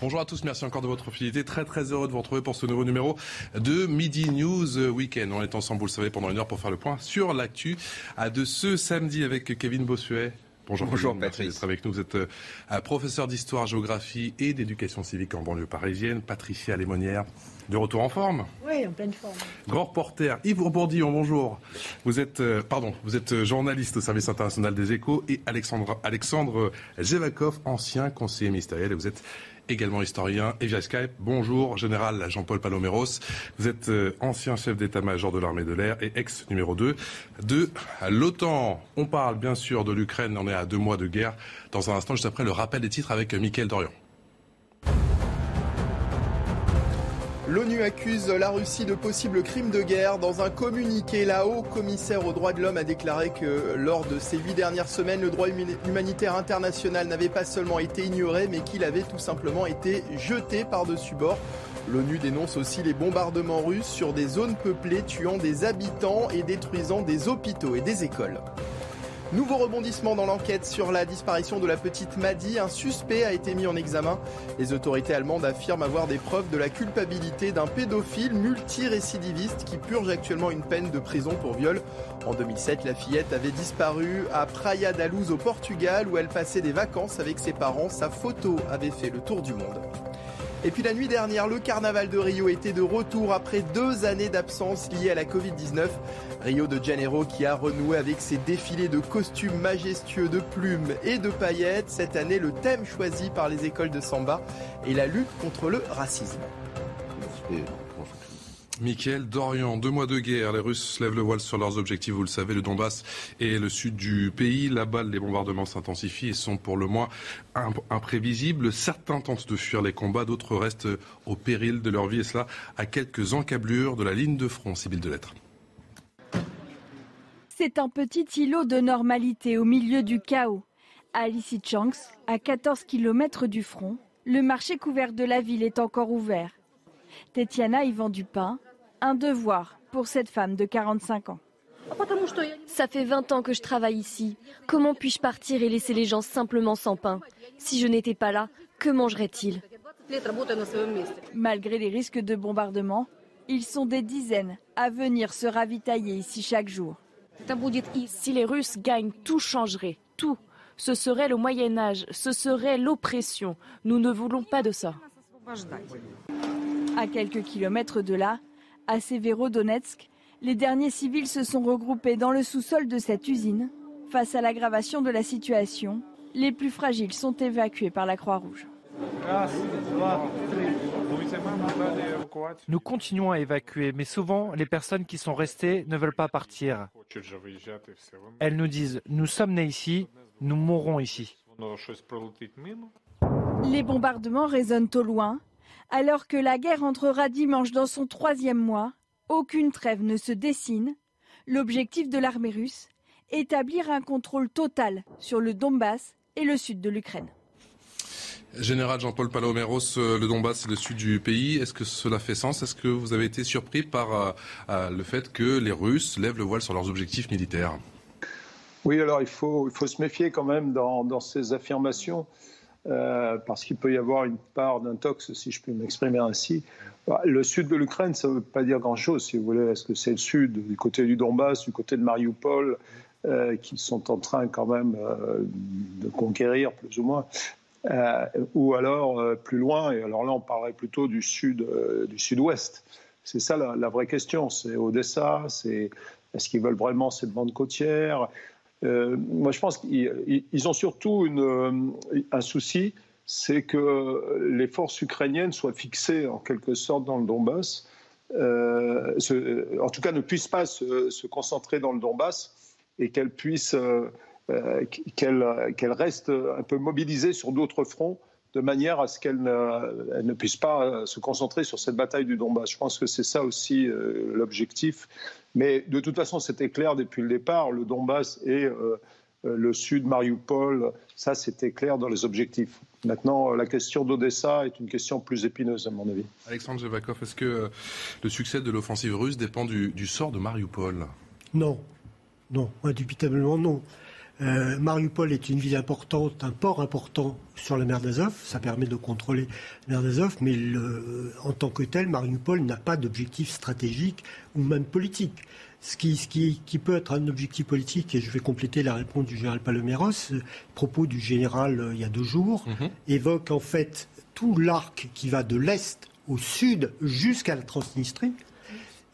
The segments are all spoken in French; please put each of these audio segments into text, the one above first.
Bonjour à tous, merci encore de votre fidélité. Très très heureux de vous retrouver pour ce nouveau numéro de Midi News Weekend. On est ensemble, vous le savez, pendant une heure pour faire le point sur l'actu de ce samedi avec Kevin Bossuet. Bonjour, Bonjour Kevin, merci d'être avec nous. Vous êtes euh, professeur d'histoire, géographie et d'éducation civique en banlieue parisienne. Patricia Lémonière, de retour en forme. Oui, en pleine forme. Grand reporter Yves Bourdillon, bonjour. Vous êtes, euh, pardon, vous êtes journaliste au service international des échos et Alexandre, Alexandre Zevakov, ancien conseiller ministériel. Et vous êtes également historien et via Skype. Bonjour, général Jean-Paul Paloméros. Vous êtes euh, ancien chef d'état-major de l'armée de l'air et ex numéro 2 de l'OTAN. On parle bien sûr de l'Ukraine, on est à deux mois de guerre. Dans un instant, juste après le rappel des titres avec Mickaël Dorian. L'ONU accuse la Russie de possibles crimes de guerre. Dans un communiqué, la haut commissaire aux droits de l'homme a déclaré que lors de ces huit dernières semaines, le droit humanitaire international n'avait pas seulement été ignoré, mais qu'il avait tout simplement été jeté par-dessus bord. L'ONU dénonce aussi les bombardements russes sur des zones peuplées, tuant des habitants et détruisant des hôpitaux et des écoles. Nouveau rebondissement dans l'enquête sur la disparition de la petite Madi. Un suspect a été mis en examen. Les autorités allemandes affirment avoir des preuves de la culpabilité d'un pédophile multirécidiviste qui purge actuellement une peine de prison pour viol. En 2007, la fillette avait disparu à Praia da Luz au Portugal où elle passait des vacances avec ses parents. Sa photo avait fait le tour du monde. Et puis la nuit dernière, le carnaval de Rio était de retour après deux années d'absence liées à la Covid-19. Rio de Janeiro qui a renoué avec ses défilés de costumes majestueux de plumes et de paillettes. Cette année, le thème choisi par les écoles de samba est la lutte contre le racisme. Michael Dorian, deux mois de guerre. Les Russes lèvent le voile sur leurs objectifs, vous le savez, le Donbass et le sud du pays. Là-bas, les bombardements s'intensifient et sont pour le moins imprévisibles. Certains tentent de fuir les combats, d'autres restent au péril de leur vie, et cela à quelques encablures de la ligne de front. Sibylle de lettres. C'est un petit îlot de normalité au milieu du chaos. À Lysychansk, à 14 km du front, le marché couvert de la ville est encore ouvert. Tetiana y vend du pain, un devoir pour cette femme de 45 ans. Ça fait 20 ans que je travaille ici. Comment puis-je partir et laisser les gens simplement sans pain? Si je n'étais pas là, que mangeraient-ils Malgré les risques de bombardement, ils sont des dizaines à venir se ravitailler ici chaque jour. Si les Russes gagnent, tout changerait, tout. Ce serait le Moyen Âge, ce serait l'oppression. Nous ne voulons pas de ça. À quelques kilomètres de là, à Severodonetsk, les derniers civils se sont regroupés dans le sous-sol de cette usine. Face à l'aggravation de la situation, les plus fragiles sont évacués par la Croix-Rouge. Nous continuons à évacuer, mais souvent les personnes qui sont restées ne veulent pas partir. Elles nous disent, nous sommes nés ici, nous mourrons ici. Les bombardements résonnent au loin, alors que la guerre entrera dimanche dans son troisième mois, aucune trêve ne se dessine. L'objectif de l'armée russe, établir un contrôle total sur le Donbass et le sud de l'Ukraine. Général Jean-Paul Paloméros, euh, le Donbass, c'est le sud du pays. Est-ce que cela fait sens? Est-ce que vous avez été surpris par euh, euh, le fait que les Russes lèvent le voile sur leurs objectifs militaires? Oui, alors il faut, il faut se méfier quand même dans, dans ces affirmations. Euh, parce qu'il peut y avoir une part d'intox, si je puis m'exprimer ainsi. Bah, le sud de l'Ukraine, ça ne veut pas dire grand-chose, si vous voulez. Est-ce que c'est le sud, du côté du Donbass, du côté de Mariupol, euh, qui sont en train quand même euh, de conquérir, plus ou moins euh, Ou alors plus loin, et alors là, on parlerait plutôt du sud, du sud-ouest. C'est ça la, la, vraie question. C'est Odessa, c'est est-ce qu'ils veulent vraiment cette bande côtière euh, moi, je pense qu'ils ont surtout euh, un souci, c'est que les forces ukrainiennes soient fixées en quelque sorte dans le Donbass, euh, se, en tout cas ne puissent pas se, concentrer dans le Donbass et qu'elles puissent euh, qu'elle reste un peu mobilisée sur d'autres fronts de manière à ce qu'elle ne, ne, puisse pas se concentrer sur cette bataille du Donbass. Je pense que c'est ça aussi l'objectif. Mais de toute façon, c'était clair depuis le départ, le Donbass et euh, le sud, Mariupol, ça c'était clair dans les objectifs. Maintenant, la question d'Odessa est une question plus épineuse à mon avis. Alexandre Jevakov, est-ce que euh, le succès de l'offensive russe dépend du, sort de Mariupol? Non, non, indubitablement non. Euh, Mariupol est une ville importante, un port important sur la mer d'Azov. Ça permet de contrôler la mer d'Azov, mais en tant que tel, Mariupol n'a pas d'objectif stratégique ou même politique. Ce qui, peut être un objectif politique, et je vais compléter la réponse du général Paloméros, le propos du général euh, il y a deux jours, mhm. évoque en fait tout l'arc qui va de l'Est au Sud jusqu'à la Transnistrie.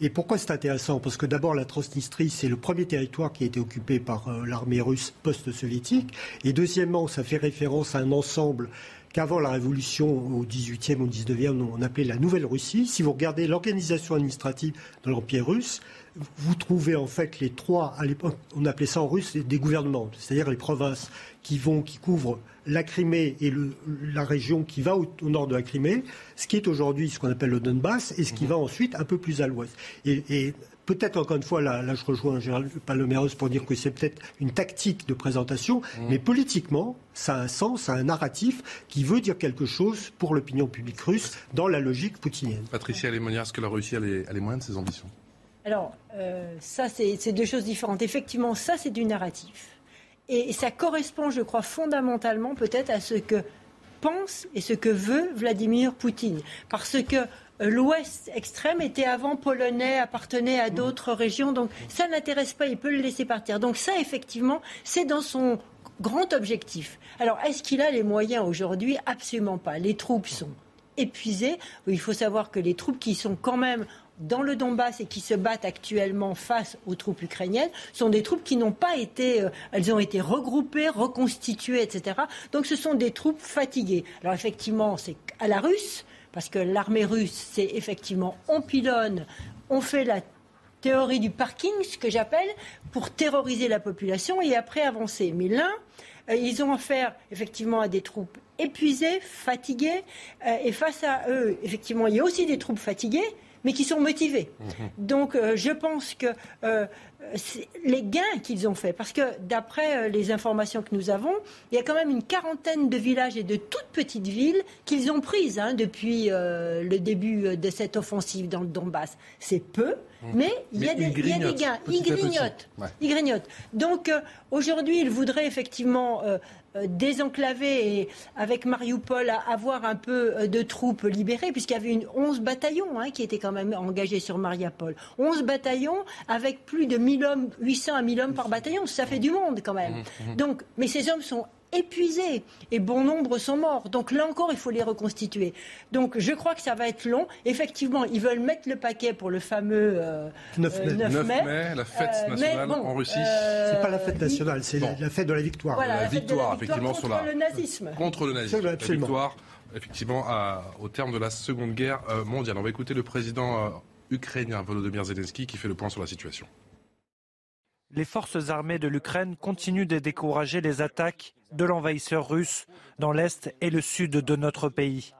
Et pourquoi c'est intéressant? Parce que d'abord, la Transnistrie, c'est le premier territoire qui a été occupé par euh, l'armée russe post-soviétique. Et deuxièmement, ça fait référence à un ensemble qu'avant la Révolution, au 18e, au 19e, on appelait la Nouvelle Russie. Si vous regardez l'organisation administrative de l'Empire russe, vous trouvez en fait les trois, à l'époque, on appelait ça en russe des gouvernements, c'est-à-dire les provinces qui vont, qui couvrent la Crimée et la région qui va au, nord de la Crimée, ce qui est aujourd'hui ce qu'on appelle le Donbass, et ce qui mhm. va ensuite un peu plus à l'ouest. Et, peut-être encore une fois, là, je rejoins Gérald Paloméros pour dire que c'est peut-être une tactique de présentation, mhm. mais politiquement, ça a un sens, ça a un narratif qui veut dire quelque chose pour l'opinion publique russe dans la logique poutinienne. Patricia Lemonia, est-ce que la Russie a les, a les moyens de ses ambitions? Alors, euh, ça, c'est deux choses différentes. Effectivement, ça, c'est du narratif. Et ça correspond, je crois, fondamentalement peut-être à ce que pense et ce que veut Vladimir Poutine. Parce que euh, l'Ouest extrême était avant polonais, appartenait à d'autres régions, donc ça n'intéresse pas, il peut le laisser partir. Donc ça, effectivement, c'est dans son grand objectif. Alors, est-ce qu'il a les moyens aujourd'hui? Absolument pas. Les troupes sont épuisées. Il faut savoir que les troupes qui sont quand même dans le Donbass et qui se battent actuellement face aux troupes ukrainiennes sont des troupes qui n'ont pas été, euh, elles ont été regroupées, reconstituées, etc. Donc ce sont des troupes fatiguées. Alors effectivement, c'est à la russe, parce que l'armée russe, c'est effectivement on pilonne, on fait la théorie du parking, ce que j'appelle, pour terroriser la population et après avancer. Mais là, euh, ils ont affaire effectivement à des troupes épuisées, fatiguées, euh, et face à eux, effectivement, il y a aussi des troupes fatiguées, mais qui sont motivés. Mhm. Donc euh, je pense que euh, les gains qu'ils ont faits, parce que d'après euh, les informations que nous avons, il y a quand même une quarantaine de villages et de toutes petites villes qu'ils ont prises hein, depuis le début de cette offensive dans le Donbass. C'est peu, mhm. mais, il, y a des, gains. Ils grignotent. Ils grignotent. Donc aujourd'hui, ils voudraient effectivement euh, désenclaver et avec Mariupol avoir un peu euh, de troupes libérées, puisqu'il y avait une 11 bataillons hein, qui étaient quand même engagés sur Mariupol. 11 bataillons avec plus de 1000 hommes, 800 à 1000 hommes par bataillon, ça fait du monde quand même. Mmh, mmh. Donc, mais ces hommes sont épuisés et bon nombre sont morts. Donc là encore, il faut les reconstituer. Donc je crois que ça va être long. Effectivement, ils veulent mettre le paquet pour le fameux 9, euh, mai. la fête euh, nationale en Russie. Euh, c'est pas la fête nationale, c'est la fête de la victoire. la, victoire, effectivement, contre le nazisme. Contre le nazisme. La victoire, effectivement, au terme de la Seconde Guerre mondiale. On va écouter le président ukrainien Volodymyr Zelensky qui fait le point sur la situation. Les forces armées de l'Ukraine continuent de décourager les attaques de l'envahisseur russe dans l'est et le sud de notre pays.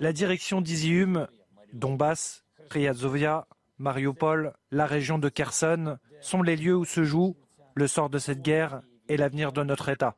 La direction d'Izium, Donbass, Priazovia, Mariupol, la région de Kherson sont les lieux où se joue le sort de cette guerre et l'avenir de notre État.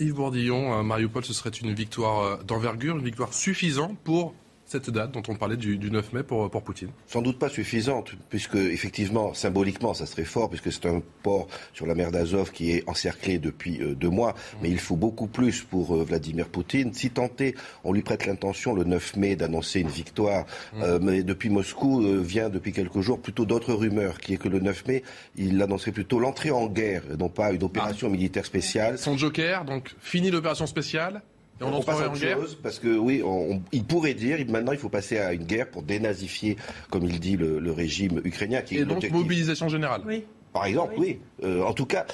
Yves Bourdillon, Mariupol, ce serait une victoire euh, d'envergure, une victoire suffisante pour cette date dont on parlait du, 9 mai pour, pour, Poutine Sans doute pas suffisante, puisque effectivement, symboliquement, ça serait fort, puisque c'est un port sur la mer d'Azov qui est encerclé depuis euh, deux mois, mmh. mais il faut beaucoup plus pour euh, Vladimir Poutine. Si tenté, on lui prête l'intention le 9 mai d'annoncer une victoire, mmh. euh, mais depuis Moscou vient depuis quelques jours plutôt d'autres rumeurs, qui est que le 9 mai, il annoncerait plutôt l'entrée en guerre, non pas une opération ah. militaire spéciale. Son joker, donc fini l'opération spéciale on, passe à autre chose parce que oui, il pourrait dire maintenant il faut passer à une guerre pour dénazifier, comme il dit le, régime ukrainien. Qui Et donc mobilisation générale. Oui. Par exemple, oui. Euh, en tout cas,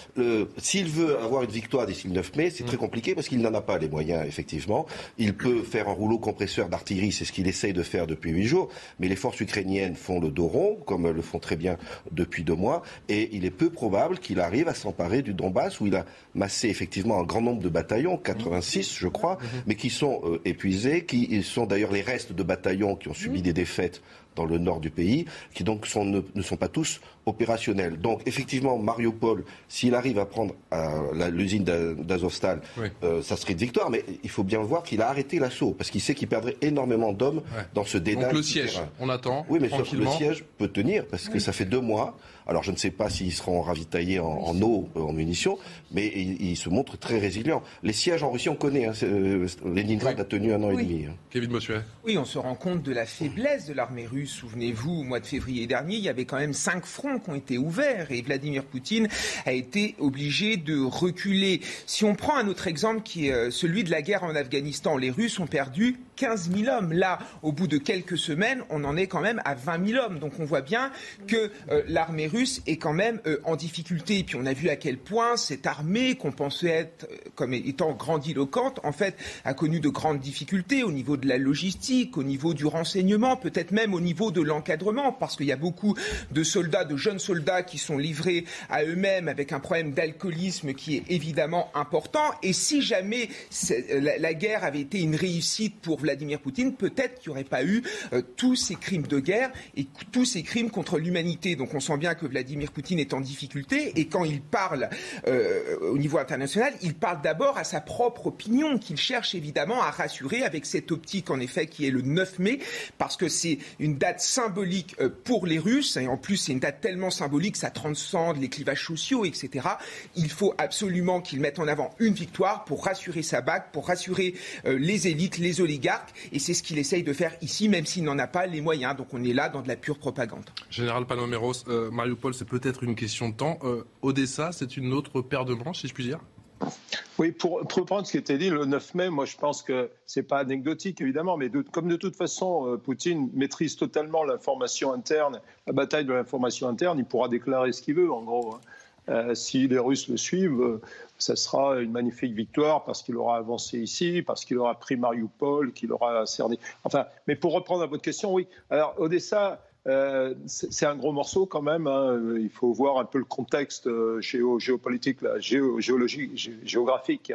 s'il veut avoir une victoire d'ici le 9 mai, c'est très compliqué parce qu'il n'en a pas les moyens, effectivement. Il peut faire un rouleau compresseur d'artillerie, c'est ce qu'il essaye de faire depuis huit jours, mais les forces ukrainiennes font le dos rond, comme elles le font très bien depuis deux mois, et il est peu probable qu'il arrive à s'emparer du Donbass, où il a massé effectivement un grand nombre de bataillons, 86 je crois, mais qui sont euh, épuisés, qui sont d'ailleurs les restes de bataillons qui ont subi des défaites dans le nord du pays, qui donc ne, sont pas tous opérationnels. Donc effectivement, Mariupol, s'il arrive à prendre euh, l'usine d'Azovstal, euh, ça serait une victoire, mais il faut bien voir qu'il a arrêté l'assaut, parce qu'il sait qu'il perdrait énormément d'hommes dans ce dédale. Donc le siège, on attend. Oui, mais le siège peut tenir, parce que ça fait deux mois. Alors je ne sais pas s'ils seront ravitaillés en, eau, euh, en munitions, mais ils, se montrent très résilients. Les sièges en Russie, on connaît. Hein, Leningrad a tenu un an et demi. Hein. Kevin Bossuet. Oui, on se rend compte de la faiblesse de l'armée russe Souvenez-vous, au mois de février dernier, il y avait quand même cinq fronts qui ont été ouverts et Vladimir Poutine a été obligé de reculer. Si on prend un autre exemple qui est euh, celui de la guerre en Afghanistan, les Russes ont perdu 15 000 hommes. Là, au bout de quelques semaines, on en est quand même à 20 000 hommes. Donc on voit bien que euh, l'armée russe est quand même euh, en difficulté. Et puis on a vu à quel point cette armée, qu'on pensait être comme étant grandiloquente, en fait, a connu de grandes difficultés au niveau de la logistique, au niveau du renseignement, peut-être même au niveau de l'encadrement, parce qu'il y a beaucoup de soldats, de jeunes soldats qui sont livrés à eux-mêmes avec un problème d'alcoolisme qui est évidemment important. Et si jamais la, guerre avait été une réussite pour Vladimir Poutine, peut-être qu'il n'y aurait pas eu euh, tous ces crimes de guerre et tous ces crimes contre l'humanité. Donc on sent bien que Vladimir Poutine est en difficulté et quand il parle euh, au niveau international, il parle d'abord à sa propre opinion qu'il cherche évidemment à rassurer avec cette optique en effet qui est le 9 mai parce que c'est une date symbolique euh, pour les Russes, et en plus c'est une date tellement symbolique, ça transcende les clivages sociaux, etc. Il faut absolument qu'il mette en avant une victoire pour rassurer sa bague, pour rassurer les élites, les oligarques, et c'est ce qu'il essaye de faire ici, même s'il n'en a pas les moyens. Donc on est là dans de la pure propagande. Général Paloméros, euh, Mariupol, c'est peut-être une question de temps. Odessa, c'est une autre paire de manches, si je puis dire? Oui, pour, reprendre ce qui était dit le 9 mai, moi je pense que ce n'est pas anecdotique évidemment, mais comme de toute façon euh, Poutine maîtrise totalement l'information interne, la bataille de l'information interne, il pourra déclarer ce qu'il veut en gros. Hein. Euh, si les Russes le suivent, euh, sera une magnifique victoire parce qu'il aura avancé ici, parce qu'il aura pris Mariupol, qu'il aura cerné. Enfin, mais pour reprendre à votre question, oui. Alors Odessa, euh, c'est un gros morceau quand même. Hein. Il faut voir un peu le contexte euh, géopolitique, géologique, géographique.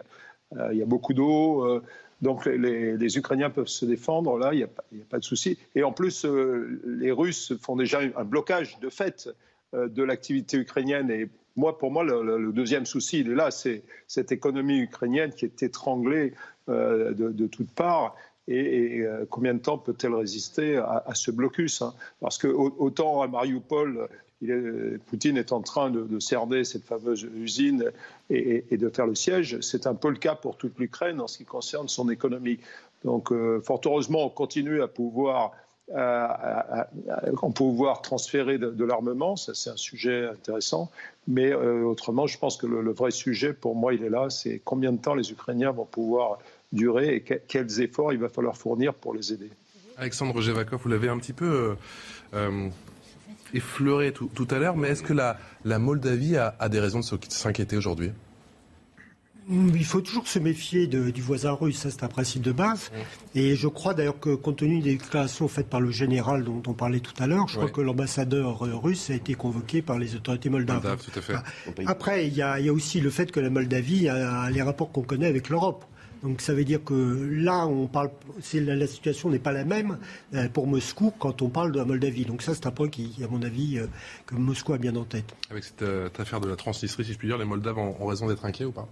Euh, il y a beaucoup d'eau. donc les, Ukrainiens peuvent se défendre, là, il n'y a, pas de souci. Et en plus, les Russes font déjà un blocage de fait de l'activité ukrainienne. Et moi, pour moi, le, deuxième souci, là, c'est cette économie ukrainienne qui est étranglée de, de toutes parts et, euh, combien de temps peut-elle résister à, ce blocus hein? Parce que autant à Mariupol, Poutine est en train de, cerner cette fameuse usine et, de faire le siège. C'est un peu le cas pour toute l'Ukraine en ce qui concerne son économie. Donc, euh, fort heureusement, on continue à pouvoir, pouvoir transférer de, l'armement. Ça, c'est un sujet intéressant. Mais euh, autrement, je pense que le, vrai sujet, pour moi, il est là. C'est combien de temps les Ukrainiens vont pouvoir durer et quels efforts il va falloir fournir pour les aider. Alexandre Gevakov, vous l'avez un petit peu euh, euh, effleuré tout, à l'heure, mais est-ce que la, Moldavie a, des raisons de s'inquiéter aujourd'hui? Il faut toujours se méfier du voisin russe, ça c'est un principe de base. Et je crois d'ailleurs que compte tenu des déclarations faites par le général dont on parlait tout à l'heure, je crois que l'ambassadeur russe a été convoqué par les autorités moldaves. Après, il y, a, aussi le fait que la Moldavie a les rapports qu'on connaît avec l'Europe. Donc ça veut dire que là, on parle, la, la, situation n'est pas la même euh, pour Moscou quand on parle de la Moldavie. Donc ça, c'est un point qui, à mon avis, euh, que Moscou a bien en tête. Avec cette, euh, affaire de la Transnistrie, si je puis dire, les Moldaves ont raison d'être inquiets ou pas?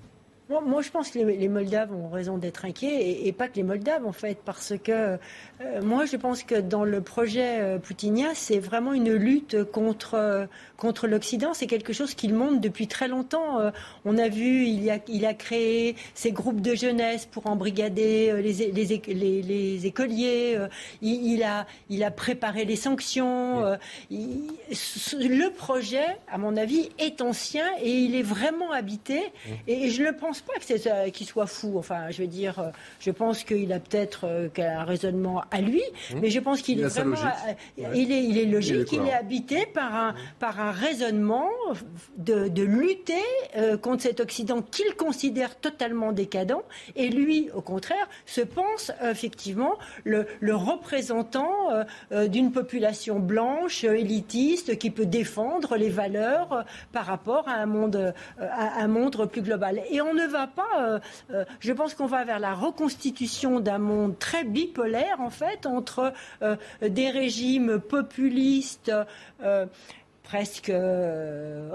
Moi, je pense que les, Moldaves ont raison d'être inquiets, et, pas que les Moldaves, en fait, parce que euh, moi, je pense que dans le projet euh, poutinien, c'est vraiment une lutte contre, euh, contre l'Occident. C'est quelque chose qu'il montre depuis très longtemps. on a vu, il, a, il a créé ces groupes de jeunesse pour embrigader les, les, les, écoliers. Il, a, il a préparé les sanctions. le projet, à mon avis, est ancien et il est vraiment habité. Et, et je le pense pense pas que qu'il soit fou. Enfin, je veux dire, euh, je pense qu'il a peut-être euh, un raisonnement à lui, mmh. mais je pense qu'il est vraiment, il, est, il est logique, il est, habité par un, par un raisonnement de, de lutter contre cet Occident qu'il considère totalement décadent, et lui, au contraire, se pense effectivement le, le représentant d'une population blanche, élitiste, qui peut défendre les valeurs par rapport à un monde, à un monde plus global. Et on ne va pas, euh, euh, je pense qu'on va vers la reconstitution d'un monde très bipolaire, en fait, entre euh, des régimes populistes presque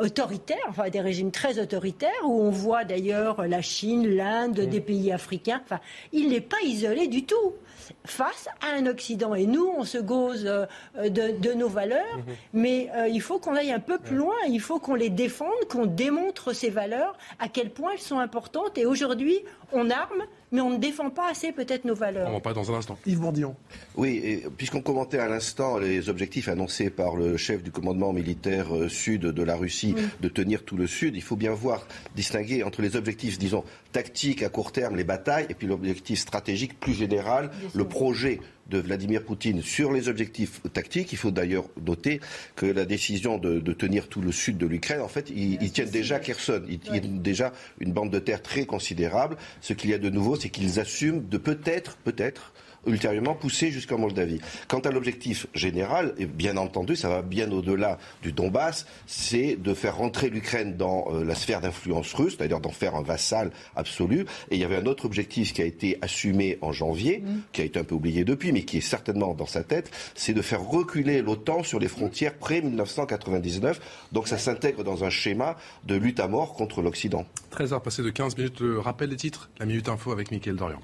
autoritaires, enfin des régimes très autoritaires, où on voit d'ailleurs la Chine, l'Inde, des pays africains. Enfin, il n'est pas isolé du tout face à un Occident. Et nous, on se gauze euh, de, nos valeurs, mhm. mais euh, il faut qu'on aille un peu plus loin, il faut qu'on les défende, qu'on démontre ces valeurs, à quel point elles sont importantes. Et aujourd'hui, on arme mais on ne défend pas assez peut-être nos valeurs. On va pas dans un instant. Yves Bourdillon. Oui, puisqu'on commentait à l'instant les objectifs annoncés par le chef du commandement militaire euh, sud de la Russie de tenir tout le sud, il faut bien voir, distinguer entre les objectifs, disons, tactiques à court terme, les batailles, et puis l'objectif stratégique plus général, le projet de Vladimir Poutine sur les objectifs tactiques. Il faut d'ailleurs noter que la décision de, tenir tout le sud de l'Ukraine, en fait, ils, tiennent déjà Kherson. Ils tiennent déjà une bande de terre très considérable. Ce qu'il y a de nouveau, c'est qu'ils assument de peut-être, peut-être, ultérieurement poussé jusqu'en Moldavie. Quant à l'objectif général, et bien entendu, ça va bien au-delà du Donbass, c'est de faire rentrer l'Ukraine dans euh, la sphère d'influence russe, c'est-à-dire d'en faire un vassal absolu. Et il y avait un autre objectif qui a été assumé en janvier, mm. qui a été un peu oublié depuis, mais qui est certainement dans sa tête, c'est de faire reculer l'OTAN sur les frontières pré-1999. Donc ça s'intègre dans un schéma de lutte à mort contre l'Occident. 13 heures passées de 15 minutes. Le rappel des titres, la Minute Info avec Mickaël Dorian.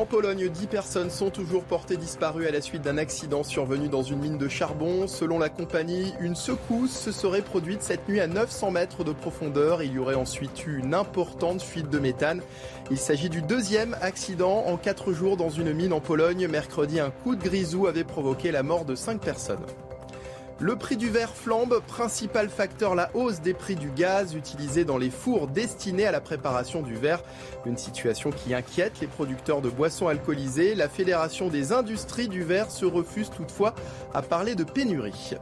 En Pologne, 10 personnes sont toujours portées disparues à la suite d'un accident survenu dans une mine de charbon. Selon la compagnie, une secousse se serait produite cette nuit à 900 mètres de profondeur. Il y aurait ensuite eu une importante fuite de méthane. Il s'agit du deuxième accident en 4 jours dans une mine en Pologne. Mercredi, un coup de grisou avait provoqué la mort de 5 personnes. Le prix du verre flambe, principal facteur la hausse des prix du gaz utilisé dans les fours destinés à la préparation du verre. Une situation qui inquiète les producteurs de boissons alcoolisées. La Fédération des industries du verre se refuse toutefois à parler de pénurie.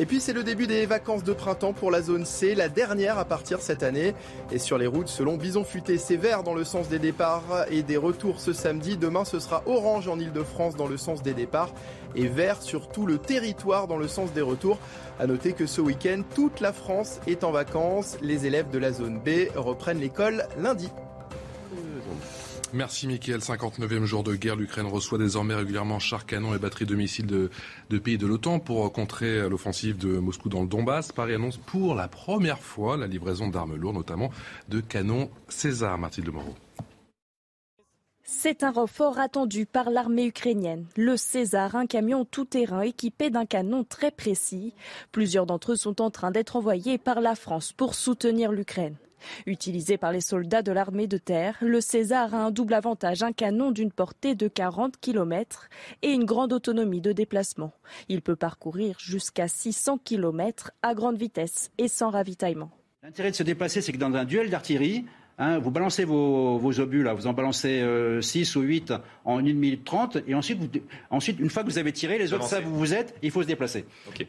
Et puis c'est le début des vacances de printemps pour la zone C, la dernière à partir cette année. Et sur les routes, selon Bison Futé, c'est vert dans le sens des départs et des retours ce samedi. Demain, ce sera orange en Ile-de-France dans le sens des départs et vert sur tout le territoire dans le sens des retours. À noter que ce week-end, toute la France est en vacances. Les élèves de la zone B reprennent l'école lundi. Merci Mickaël. 59e jour de guerre, l'Ukraine reçoit désormais régulièrement chars, canons et batteries de missiles de, pays de l'OTAN pour contrer l'offensive de Moscou dans le Donbass. Paris annonce pour la première fois la livraison d'armes lourdes, notamment de canons César. Mathilde Moreau. C'est un renfort attendu par l'armée ukrainienne. Le César, un camion tout-terrain équipé d'un canon très précis. Plusieurs d'entre eux sont en train d'être envoyés par la France pour soutenir l'Ukraine. Utilisé par les soldats de l'armée de terre, le César a un double avantage, un canon d'une portée de 40 km et une grande autonomie de déplacement. Il peut parcourir jusqu'à 600 km à grande vitesse et sans ravitaillement. L'intérêt de se déplacer, c'est que dans un duel d'artillerie, Hein, vous balancez vos, obus, là, vous en balancez 6 euh, ou 8 en 1 minute 30, et ensuite, ensuite, une fois que vous avez tiré, les autres savent où vous êtes, il faut se déplacer.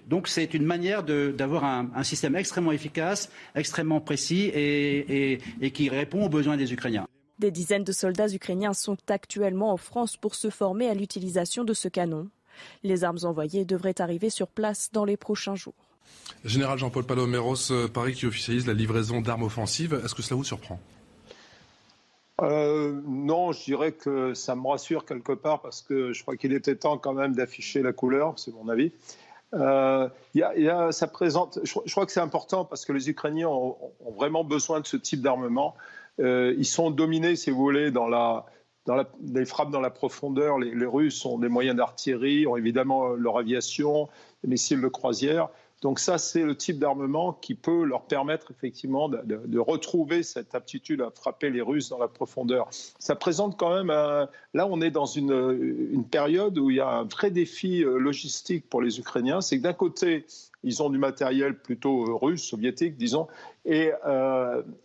Donc c'est une manière d'avoir un, système extrêmement efficace, extrêmement précis et, et qui répond aux besoins des Ukrainiens. Des dizaines de soldats ukrainiens sont actuellement en France pour se former à l'utilisation de ce canon. Les armes envoyées devraient arriver sur place dans les prochains jours. Général Jean-Paul Paloméros, euh, Paris qui officialise la livraison d'armes offensives, est-ce que cela vous surprend? Euh, non, je dirais que ça me rassure quelque part parce que je crois qu'il était temps quand même d'afficher la couleur, c'est mon avis. Euh, ça présente, je, crois que c'est important parce que les Ukrainiens ont, vraiment besoin de ce type d'armement. Euh, ils sont dominés, si vous voulez, dans les frappes dans la profondeur. Les, les Russes ont des moyens d'artillerie, ont évidemment leur aviation, des missiles de croisière. Donc ça, c'est le type d'armement qui peut leur permettre effectivement de, retrouver cette aptitude à frapper les Russes dans la profondeur. Ça présente quand même, là on est dans une, période où il y a un vrai défi euh, logistique pour les Ukrainiens. C'est que d'un côté, Ils ont du matériel plutôt russe, soviétique, disons. Et,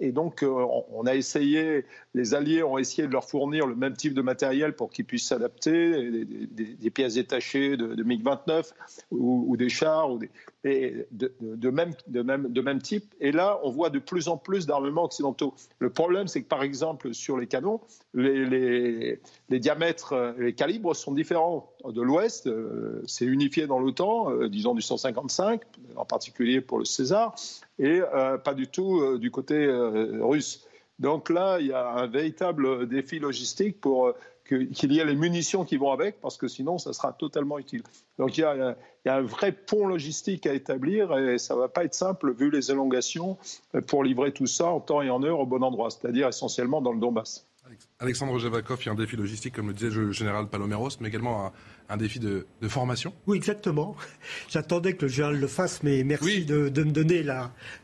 et donc, on a essayé, les Alliés ont essayé de leur fournir le même type de matériel pour qu'ils puissent s'adapter, des, pièces détachées de, MiG-29 ou, des chars ou de, même, de, même, de même type. Et là, on voit de plus en plus d'armements occidentaux. Le problème, c'est que par exemple, sur les canons, les, les, diamètres, les calibres sont différents. De l'Ouest, euh, c'est unifié dans l'OTAN, euh, disons du 155, en particulier pour le César, et euh, pas du tout du côté russe. Donc là, il y a un véritable défi logistique pour qu'il y ait les munitions qui vont avec, parce que sinon, ça sera totalement utile. Donc il y a, un vrai pont logistique à établir et ça ne va pas être simple vu les élongations pour livrer tout ça en temps et en heure au bon endroit, c'est-à-dire essentiellement dans le Donbass. Alexandre Javakov, il y a un défi logistique, comme le disait le général Paloméros, mais également un, un défi de, formation Oui, exactement. J'attendais que le général le fasse, mais merci de, me donner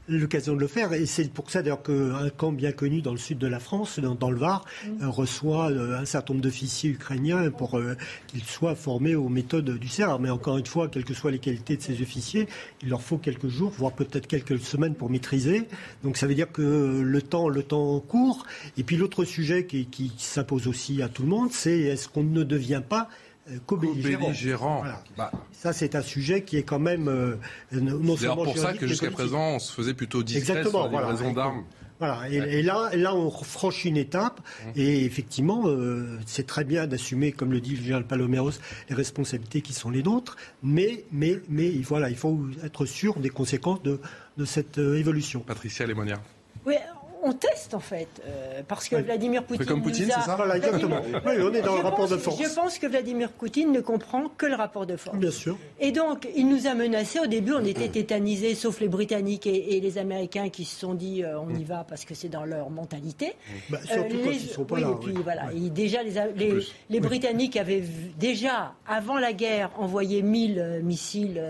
l'occasion de le faire. Et c'est pour ça d'ailleurs qu'un camp bien connu dans le sud de la France, dans, le Var, mm. euh, reçoit euh, un certain nombre d'officiers ukrainiens pour euh, qu'ils soient formés aux méthodes du CERF. Mais encore une fois, quelles que soient les qualités de ces officiers, il leur faut quelques jours, voire peut-être quelques semaines pour maîtriser. Donc ça veut dire que le temps, le temps court. Et puis l'autre sujet qui, qui s'impose aussi à tout le monde, c'est est-ce qu'on ne devient pas euh, co-belligérant. Bah. Ça, c'est un sujet qui est quand même euh, non C'est pour ça que jusqu'à présent, on se faisait plutôt discret Exactement, sur la d'armes. Voilà, et, là, là, on franchit une étape, mmh. et effectivement, euh, c'est très bien d'assumer, comme le dit le général Paloméros, les responsabilités qui sont les nôtres, mais, mais, mais voilà, il faut être sûr des conséquences de, de cette évolution. Patricia Lémonière. Oui, on teste en fait, euh, parce que Vladimir Poutine. comme Poutine, c'est ça exactement. Oui, on est dans le rapport de force. Je pense que Vladimir Poutine ne comprend que le rapport de force. Bien sûr. Et donc, il nous a menacés. Au début, on était tétanisés, sauf les Britanniques et, les Américains qui se sont dit euh, on y va parce que c'est dans leur mentalité. Bah, surtout euh, ils sont pas là. Et puis, voilà. Et déjà, les, les, Britanniques avaient déjà, avant la guerre, envoyé 1000 missiles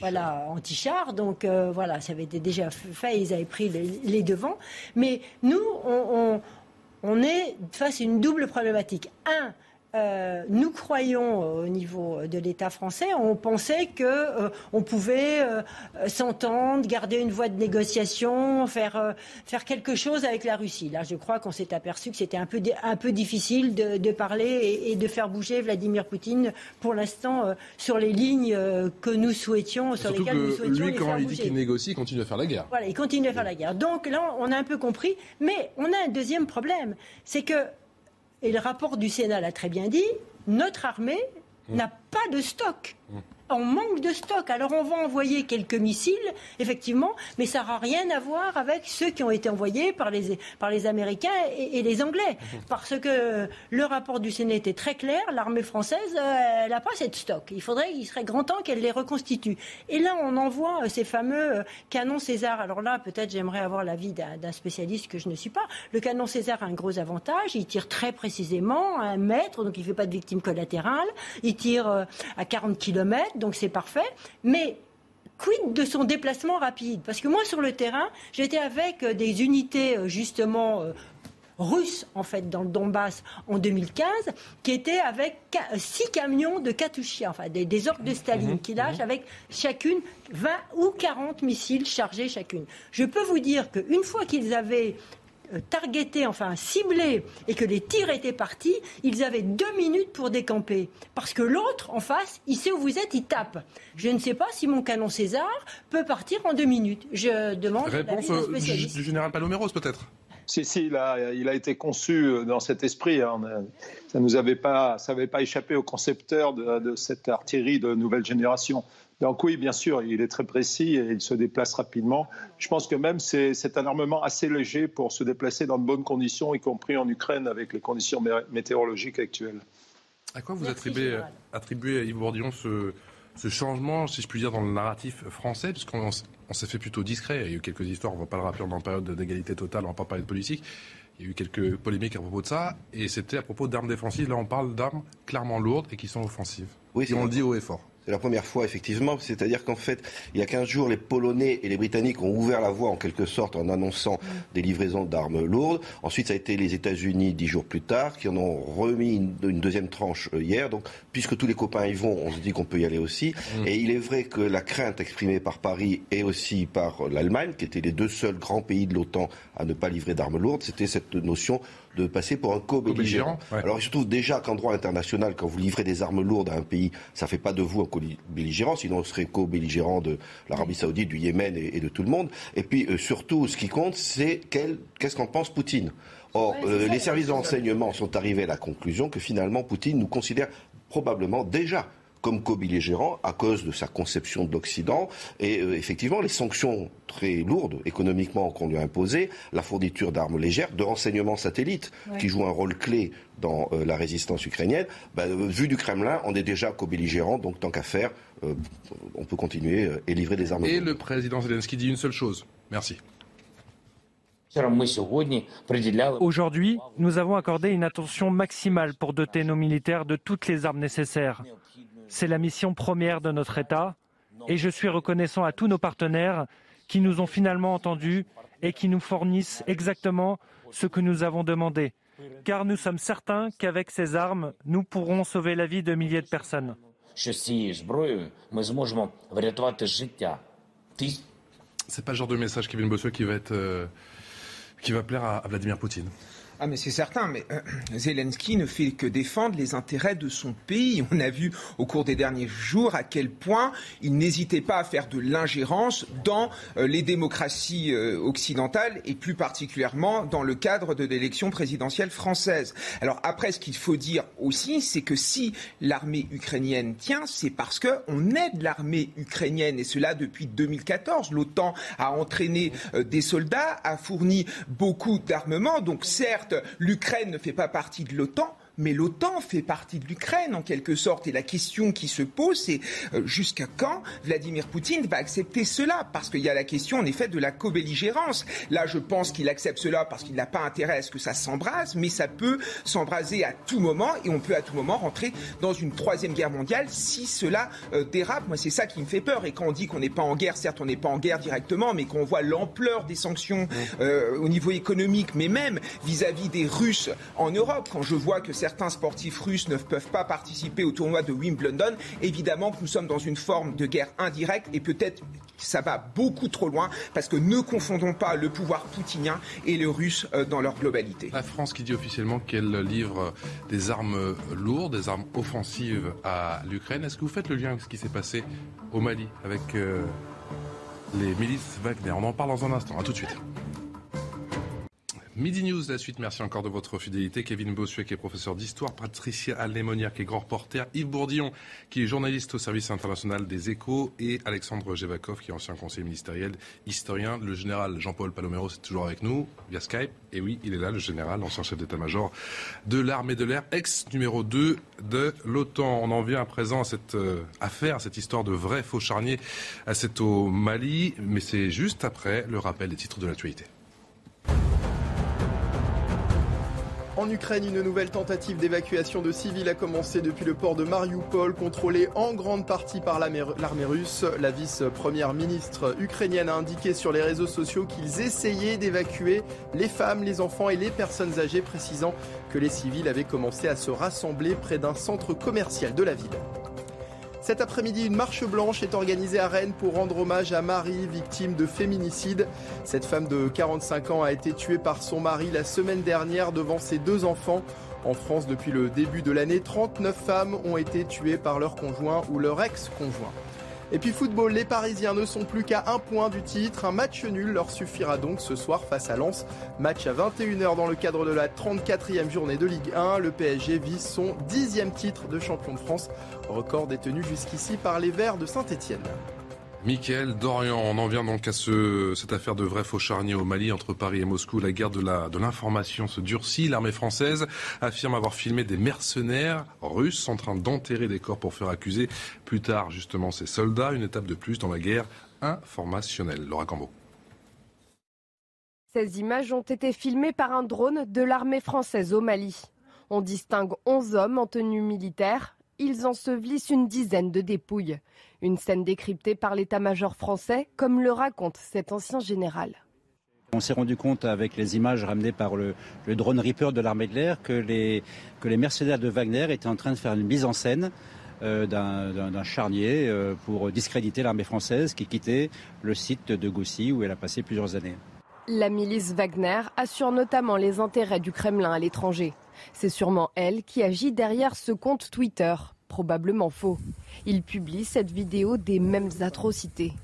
voilà, anti-chars. Donc, voilà, ça avait été déjà fait. Ils avaient pris les, les devants. Mais nous, on, est face à une double problématique. Un, euh, nous croyons euh, au niveau de l'État français, on pensait que euh, on pouvait s'entendre, garder une voie de négociation, faire faire quelque chose avec la Russie. Là, je crois qu'on s'est aperçu que c'était un peu un peu difficile de, parler et, de faire bouger Vladimir Poutine pour l'instant sur les lignes que nous souhaitions, sur lesquelles nous souhaitions lui, quand il dit qu'il négocie, il continue à faire la guerre. Voilà, il continue à faire la guerre. Donc là, on a un peu compris, mais on a un deuxième problème, c'est que et le rapport du Sénat l'a très bien dit, notre armée mmh. n'a pas de stock. Mmh on manque de stock. Alors on va envoyer quelques missiles, effectivement, mais ça n'aura rien à voir avec ceux qui ont été envoyés par les, par les Américains et, les Anglais. Parce que le rapport du Sénat était très clair, l'armée française, euh, elle n'a pas cette stock. Il faudrait, il serait grand temps qu'elle les reconstitue. Et là, on envoie euh, ces fameux euh, canons César. Alors là, peut-être j'aimerais avoir l'avis d'un spécialiste que je ne suis pas. Le canon César a un gros avantage, il tire très précisément à un mètre, donc il ne fait pas de victimes collatérales. Il tire à 40 km donc c'est parfait. Mais quid de son déplacement rapide? Parce que moi, sur le terrain, j'étais avec euh, des unités, euh, justement, euh, russes, en fait, dans le Donbass en 2015, qui étaient avec six camions de Katusha, enfin des, des orques de Staline, mhm. qui lâchent avec chacune 20 ou 40 missiles chargés chacune. Je peux vous dire qu'une fois qu'ils avaient euh, targeté, enfin ciblé, et que les tirs étaient partis, ils avaient deux minutes pour décamper. Parce que l'autre, en face, il sait où vous êtes, il tape. Je ne sais pas si mon canon César peut partir en deux minutes. Je demande Réponse euh, du, du général Paloméros, peut-être si, si, il a, il a été conçu euh, dans cet esprit. Hein. Ça nous avait pas, ça n'avait pas échappé aux concepteurs de, de, cette artillerie de nouvelle génération. Donc oui, bien sûr, il est très précis et il se déplace rapidement. Je pense que même c'est un armement assez léger pour se déplacer dans de bonnes conditions, y compris en Ukraine avec les conditions météorologiques actuelles. À quoi vous attribuez, attribuez, Yves Bourdillon, ce, ce, changement, si je puis dire, dans le narratif français? Puisqu'on on, s'est fait plutôt discret. Il y a eu quelques histoires, on ne va pas le rappeler, dans une période d'égalité totale, on ne va pas parler de politique. Il y a eu quelques polémiques à propos de ça. Et c'était à propos d'armes défensives. Là, on parle d'armes clairement lourdes et qui sont offensives. Oui, et on le dit haut et fort. C'est la première fois, effectivement. C'est-à-dire qu'en fait, il y a 15 jours, les Polonais et les Britanniques ont ouvert la voie, en quelque sorte, en annonçant des livraisons d'armes lourdes. Ensuite, ça a été les États-Unis, dix jours plus tard, qui en ont remis une, deuxième tranche euh, hier. Donc, puisque tous les copains y vont, on se dit qu'on peut y aller aussi. Mm. Et il est vrai que la crainte exprimée par Paris et aussi par l'Allemagne, qui étaient les deux seuls grands pays de l'OTAN à ne pas livrer d'armes lourdes, c'était cette notion de passer pour un co-belligérant. Alors il se trouve déjà qu'en droit international, quand vous livrez des armes lourdes à un pays, ça ne fait pas de vous un co-belligérant, sinon on serait co-belligérant de l'Arabie Saoudite, du Yémen et, de tout le monde. Et puis euh, surtout, ce qui compte, c'est qu'est-ce qu'en pense Poutine. Or, euh, les services de renseignement sont arrivés à la conclusion que finalement Poutine nous considère probablement déjà comme co-belligérant à cause de sa conception de l'Occident. Et euh, effectivement, les sanctions très lourdes économiquement qu'on lui a imposées, la fourniture d'armes légères, de renseignements satellites qui jouent un rôle clé dans euh, la résistance ukrainienne, bah, euh, vu du Kremlin, on est déjà co-belligérant, donc tant qu'à faire, on peut continuer et livrer des armes. Et le président Zelensky dit une seule chose. Merci. Aujourd'hui, nous avons accordé une attention maximale pour doter nos militaires de toutes les armes nécessaires. C'est la mission première de notre État et je suis reconnaissant à tous nos partenaires qui nous ont finalement entendus et qui nous fournissent exactement ce que nous avons demandé. Car nous sommes certains qu'avec ces armes, nous pourrons sauver la vie de milliers de personnes. C'est pas le genre de message, Kevin Bossuet, qui va, être, euh, qui va plaire à Vladimir Poutine. Ah mais c'est certain, mais euh, Zelensky ne fait que défendre les intérêts de son pays. On a vu au cours des derniers jours à quel point il n'hésitait pas à faire de l'ingérence dans euh, les démocraties euh, occidentales et plus particulièrement dans le cadre de l'élection présidentielle française. Alors après, ce qu'il faut dire aussi, c'est que si l'armée ukrainienne tient, c'est parce qu'on aide l'armée ukrainienne et cela depuis 2014. L'OTAN a entraîné des soldats, a fourni beaucoup d'armements, donc certes l'Ukraine ne fait pas partie de l'OTAN, mais l'OTAN fait partie de l'Ukraine en quelque sorte. Et la question qui se pose, c'est euh, jusqu'à quand Vladimir Poutine va accepter cela? Parce qu'il y a la question en effet de la co-belligérance. Là, je pense qu'il accepte cela parce qu'il n'a pas intérêt à ce que ça s'embrase, mais ça peut s'embraser à tout moment et on peut à tout moment rentrer dans une troisième guerre mondiale si cela euh, dérape. Moi, c'est ça qui me fait peur. Et quand on dit qu'on n'est pas en guerre, certes, on n'est pas en guerre directement, mais qu'on voit l'ampleur des sanctions euh, au niveau économique, mais même vis-à-vis des Russes en Europe, quand je vois que certains sportifs russes ne peuvent pas participer au tournoi de Wimbledon, évidemment que nous sommes dans une forme de guerre indirecte et peut-être ça va beaucoup trop loin parce que ne confondons pas le pouvoir poutinien et le russe euh, dans leur globalité. La France qui dit officiellement qu'elle livre des armes lourdes, des armes offensives à l'Ukraine. Est-ce que vous faites le lien avec ce qui s'est passé au Mali avec euh, les milices Wagner? On en parle dans un instant. À tout de suite. Midi News, la suite. Merci encore de votre fidélité. Kevin Bossuet, qui est professeur d'histoire, Patricia Allémonière, qui est grand reporter, Yves Bourdillon, qui est journaliste au service international des échos, et Alexandre Jevakov, qui est ancien conseiller ministériel, historien. Le général Jean-Paul Palomero, c'est toujours avec nous, via Skype. Et oui, il est là, le général, ancien chef d'état-major de l'armée de l'air, ex numéro 2 de l'OTAN. On en vient à présent à cette euh, affaire, cette histoire de vrai faux charnier, à cette au Mali, mais c'est juste après le rappel des titres de l'actualité. En Ukraine, une nouvelle tentative d'évacuation de civils a commencé depuis le port de Mariupol, contrôlé en grande partie par l'armée russe. La vice-première ministre ukrainienne a indiqué sur les réseaux sociaux qu'ils essayaient d'évacuer les femmes, les enfants et les personnes âgées, précisant que les civils avaient commencé à se rassembler près d'un centre commercial de la ville. Cet après-midi, une marche blanche est organisée à Rennes pour rendre hommage à Marie, victime de féminicide. Cette femme de 45 ans a été tuée par son mari la semaine dernière devant ses deux enfants. En France, depuis le début de l'année, 39 femmes ont été tuées par leur conjoint ou leur ex-conjoint. Et puis football, les Parisiens ne sont plus qu'à un point du titre. Un match nul leur suffira donc ce soir face à Lens. Match à 21h dans le cadre de la 34e journée de Ligue 1. Le PSG vise son dixième titre de champion de France, record détenu jusqu'ici par les Verts de Saint-Etienne. Michael Dorian, on en vient donc à ce, cette affaire de vrai faux charnier au Mali entre Paris et Moscou. La guerre de l'information se durcit. L'armée française affirme avoir filmé des mercenaires russes en train d'enterrer des corps pour faire accuser plus tard justement ces soldats. Une étape de plus dans la guerre informationnelle. Laura Cambo. Ces images ont été filmées par un drone de l'armée française au Mali. On distingue 11 hommes en tenue militaire ils ensevelissent une dizaine de dépouilles. Une scène décryptée par l'état-major français, comme le raconte cet ancien général. On s'est rendu compte avec les images ramenées par le, drone Reaper de l'armée de l'air que les, mercenaires de Wagner étaient en train de faire une mise en scène euh, d'un charnier euh, pour discréditer l'armée française qui quittait le site de Goussy où elle a passé plusieurs années. La milice Wagner assure notamment les intérêts du Kremlin à l'étranger. C'est sûrement elle qui agit derrière ce compte Twitter, probablement faux. Il publie cette vidéo des mêmes atrocités.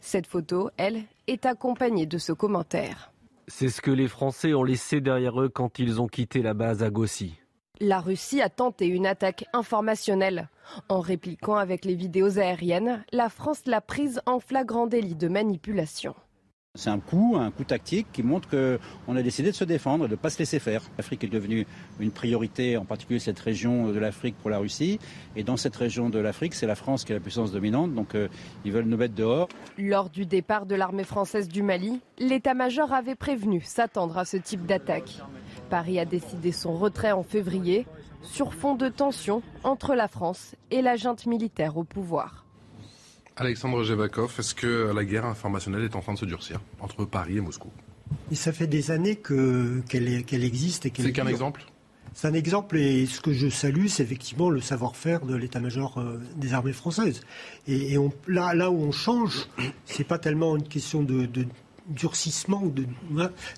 Cette photo, elle, est accompagnée de ce commentaire. C'est ce que les Français ont laissé derrière eux quand ils ont quitté la base à Gossi. La Russie a tenté une attaque informationnelle. En répliquant avec les vidéos aériennes, la France l'a prise en flagrant délit de manipulation. C'est un coup, un coup tactique qui montre qu'on a décidé de se défendre, de ne pas se laisser faire. L'Afrique est devenue une priorité, en particulier cette région de l'Afrique pour la Russie. Et dans cette région de l'Afrique, c'est la France qui est la puissance dominante, donc euh, ils veulent nous mettre dehors. Lors du départ de l'armée française du Mali, l'état-major avait prévenu s'attendre à ce type d'attaque. Paris a décidé son retrait en février, sur fond de tension entre la France et la junte militaire au pouvoir. Alexandre Jevakov, est-ce que la guerre informationnelle est en train de se durcir entre Paris et Moscou? Et ça fait des années qu'elle existe. C'est qu'un exemple? C'est un exemple et ce que je salue, c'est effectivement le savoir-faire de l'état-major euh, des armées françaises. Et, là, là où on change, c'est pas tellement une question de, durcissement. De,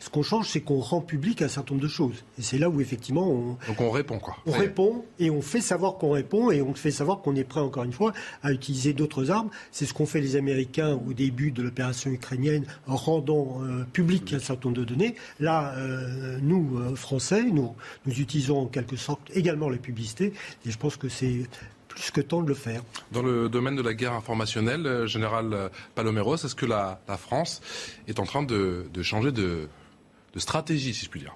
ce qu'on change, c'est qu'on rend public un certain nombre de choses. Et c'est là où effectivement on. Donc on répond quoi. On répond et on fait savoir qu'on répond et on fait savoir qu'on est prêt encore une fois à utiliser d'autres armes. C'est ce qu'ont fait les Américains au début de l'opération ukrainienne en rendant euh, public un certain nombre de données. Là, euh, nous euh, Français, nous nous utilisons en quelque sorte également les publicités et je pense que c'est plus que temps de le faire. Dans le domaine de la guerre informationnelle, euh, Général euh, Paloméros, est-ce que la, France est en train de, changer de, de stratégie, si je puis dire?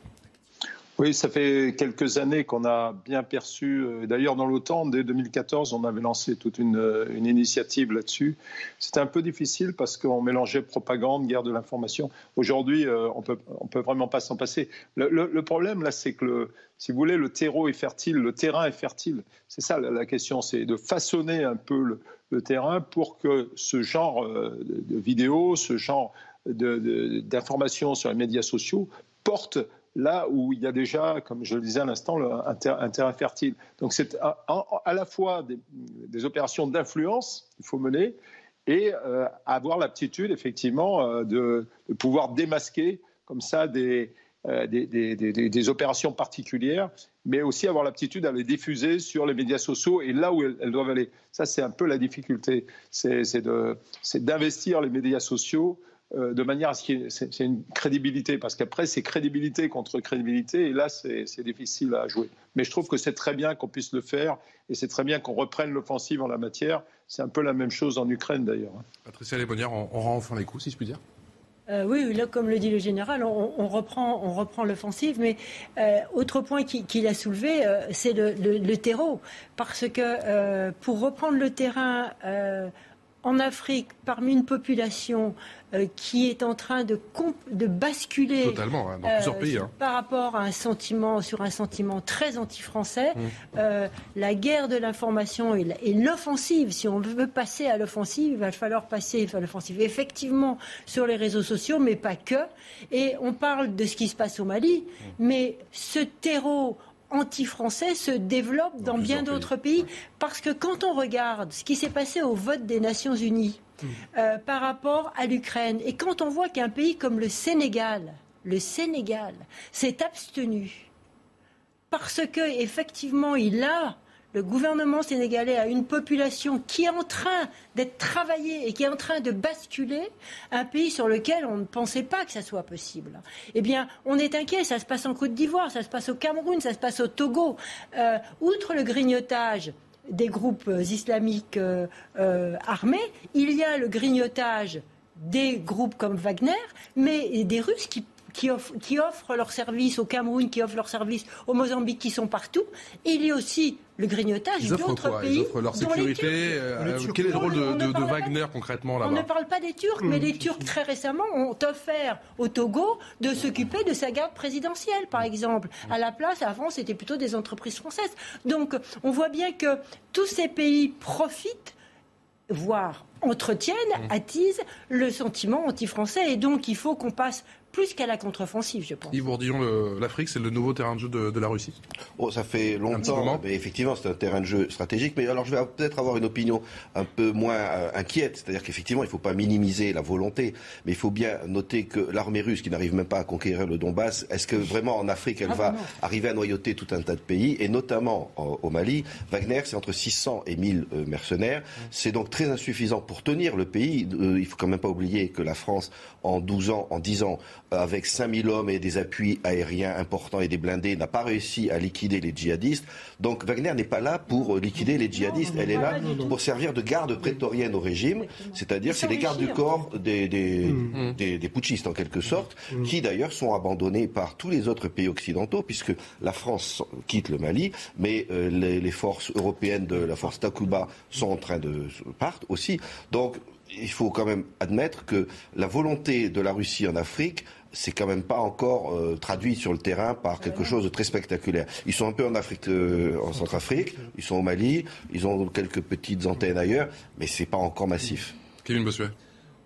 Oui, ça fait quelques années qu'on a bien perçu. Euh, d'ailleurs, dans l'OTAN, dès 2014, on avait lancé toute une, euh, initiative là-dessus. C'était un peu difficile parce qu'on mélangeait propagande, guerre de l'information. Aujourd'hui, euh, on peut, on peut vraiment pas s'en passer. Le, problème, là, c'est que, si vous voulez, le terreau est fertile, le terrain est fertile. C'est ça la, question, c'est de façonner un peu le, terrain pour que ce genre de vidéos, ce genre d'informations sur les médias sociaux porte là où il y a déjà, comme je le disais à l'instant, un, terrain fertile. Donc c'est à, la fois des, opérations d'influence qu'il faut mener et euh, avoir l'aptitude effectivement euh, de, pouvoir démasquer comme ça euh, des, des, opérations particulières, mais aussi avoir l'aptitude à les diffuser sur les médias sociaux et là où elles doivent aller. Ça, c'est un peu la difficulté, c'est d'investir les médias sociaux de manière à ce qu'il c'est une crédibilité, parce qu'après c'est crédibilité contre crédibilité, et là c'est difficile à jouer. Mais je trouve que c'est très bien qu'on puisse le faire, et c'est très bien qu'on reprenne l'offensive en la matière. C'est un peu la même chose en Ukraine d'ailleurs. Patricia Lebonnière, on, on rend enfin les coups, si je puis dire euh, oui, là, comme le dit le général, on, reprend, on reprend l'offensive. Mais euh, autre point qu'il a soulevé, c'est le, le, terreau. Parce que pour reprendre le terrain en Afrique, parmi une population euh, qui est en train de, de basculer Totalement, hein, dans plusieurs pays, hein. par rapport à un sentiment, sur un sentiment très anti-français, mmh. euh, la guerre de l'information et l'offensive, si on veut passer à l'offensive, il va falloir passer à l'offensive effectivement sur les réseaux sociaux, mais pas que. Et on parle de ce qui se passe au Mali, mmh. mais ce terreau anti-français se développe dans, bien d'autres pays. Parce que quand on regarde ce qui s'est passé au vote des Nations Unies hmm. euh, par rapport à l'Ukraine, et quand on voit qu'un pays comme le Sénégal, le Sénégal s'est abstenu parce que effectivement il a le gouvernement sénégalais a une population qui est en train d'être travaillée et qui est en train de basculer, un pays sur lequel on ne pensait pas que ça soit possible. Eh bien, on est inquiet. Ça se passe en Côte d'Ivoire, ça se passe au Cameroun, ça se passe au Togo. Euh, outre le grignotage des groupes islamiques euh, euh, armés, il y a le grignotage des groupes comme Wagner, mais des Russes qui qui, offrent, qui offrent leurs services au Cameroun, qui offrent leurs services au Mozambique, qui sont partout. Et il y a aussi le grignotage d'autres pays. Ils offrent leur sécurité. Euh, quel est le rôle de, de, Wagner concrètement là-bas On ne parle pas des Turcs, mais les Turcs très récemment ont offert au Togo de s'occuper de sa garde présidentielle, par exemple. À la place, avant, c'était plutôt des entreprises françaises. Donc, on voit bien que tous ces pays profitent voire entretiennent, attisent le sentiment anti-français. Et donc, il faut qu'on passe plus qu'à la contre-offensive, je pense. Yves Bourdillon, l'Afrique, c'est le nouveau terrain de jeu de, la Russie oh, Ça fait longtemps, mais effectivement, c'est un terrain de jeu stratégique. Mais alors, je vais peut-être avoir une opinion un peu moins euh, inquiète. C'est-à-dire qu'effectivement, il ne faut pas minimiser la volonté, mais il faut bien noter que l'armée russe, qui n'arrive même pas à conquérir le Donbass, est-ce que vraiment en Afrique, elle ah, va arriver à noyauter tout un tas de pays, et notamment au Mali Wagner, c'est entre 600 et 1000 euh, mercenaires. C'est donc très insuffisant pour tenir le pays. Euh, il ne faut quand même pas oublier que la France, en 12 ans, en 10 ans, avec 5000 hommes et des appuis aériens importants et des blindés, n'a pas réussi à liquider les djihadistes. Donc Wagner n'est pas là pour liquider les djihadistes, elle est là pour servir de garde prétorienne au régime, c'est-à-dire c'est les gardes du corps des, mm. des, des, putschistes en quelque sorte, mm. qui d'ailleurs sont abandonnés par tous les autres pays occidentaux, puisque la France quitte le Mali, mais euh, les, les, forces européennes de la force Takuba sont en train de partir aussi. Donc il faut quand même admettre que la volonté de la Russie en Afrique c'est quand même pas encore euh, traduit sur le terrain par quelque chose de très spectaculaire. Ils sont un peu en Afrique, euh, en Centrafrique, ils sont au Mali, ils ont quelques petites antennes ailleurs, mais c'est pas encore massif. Kevin Bossuet.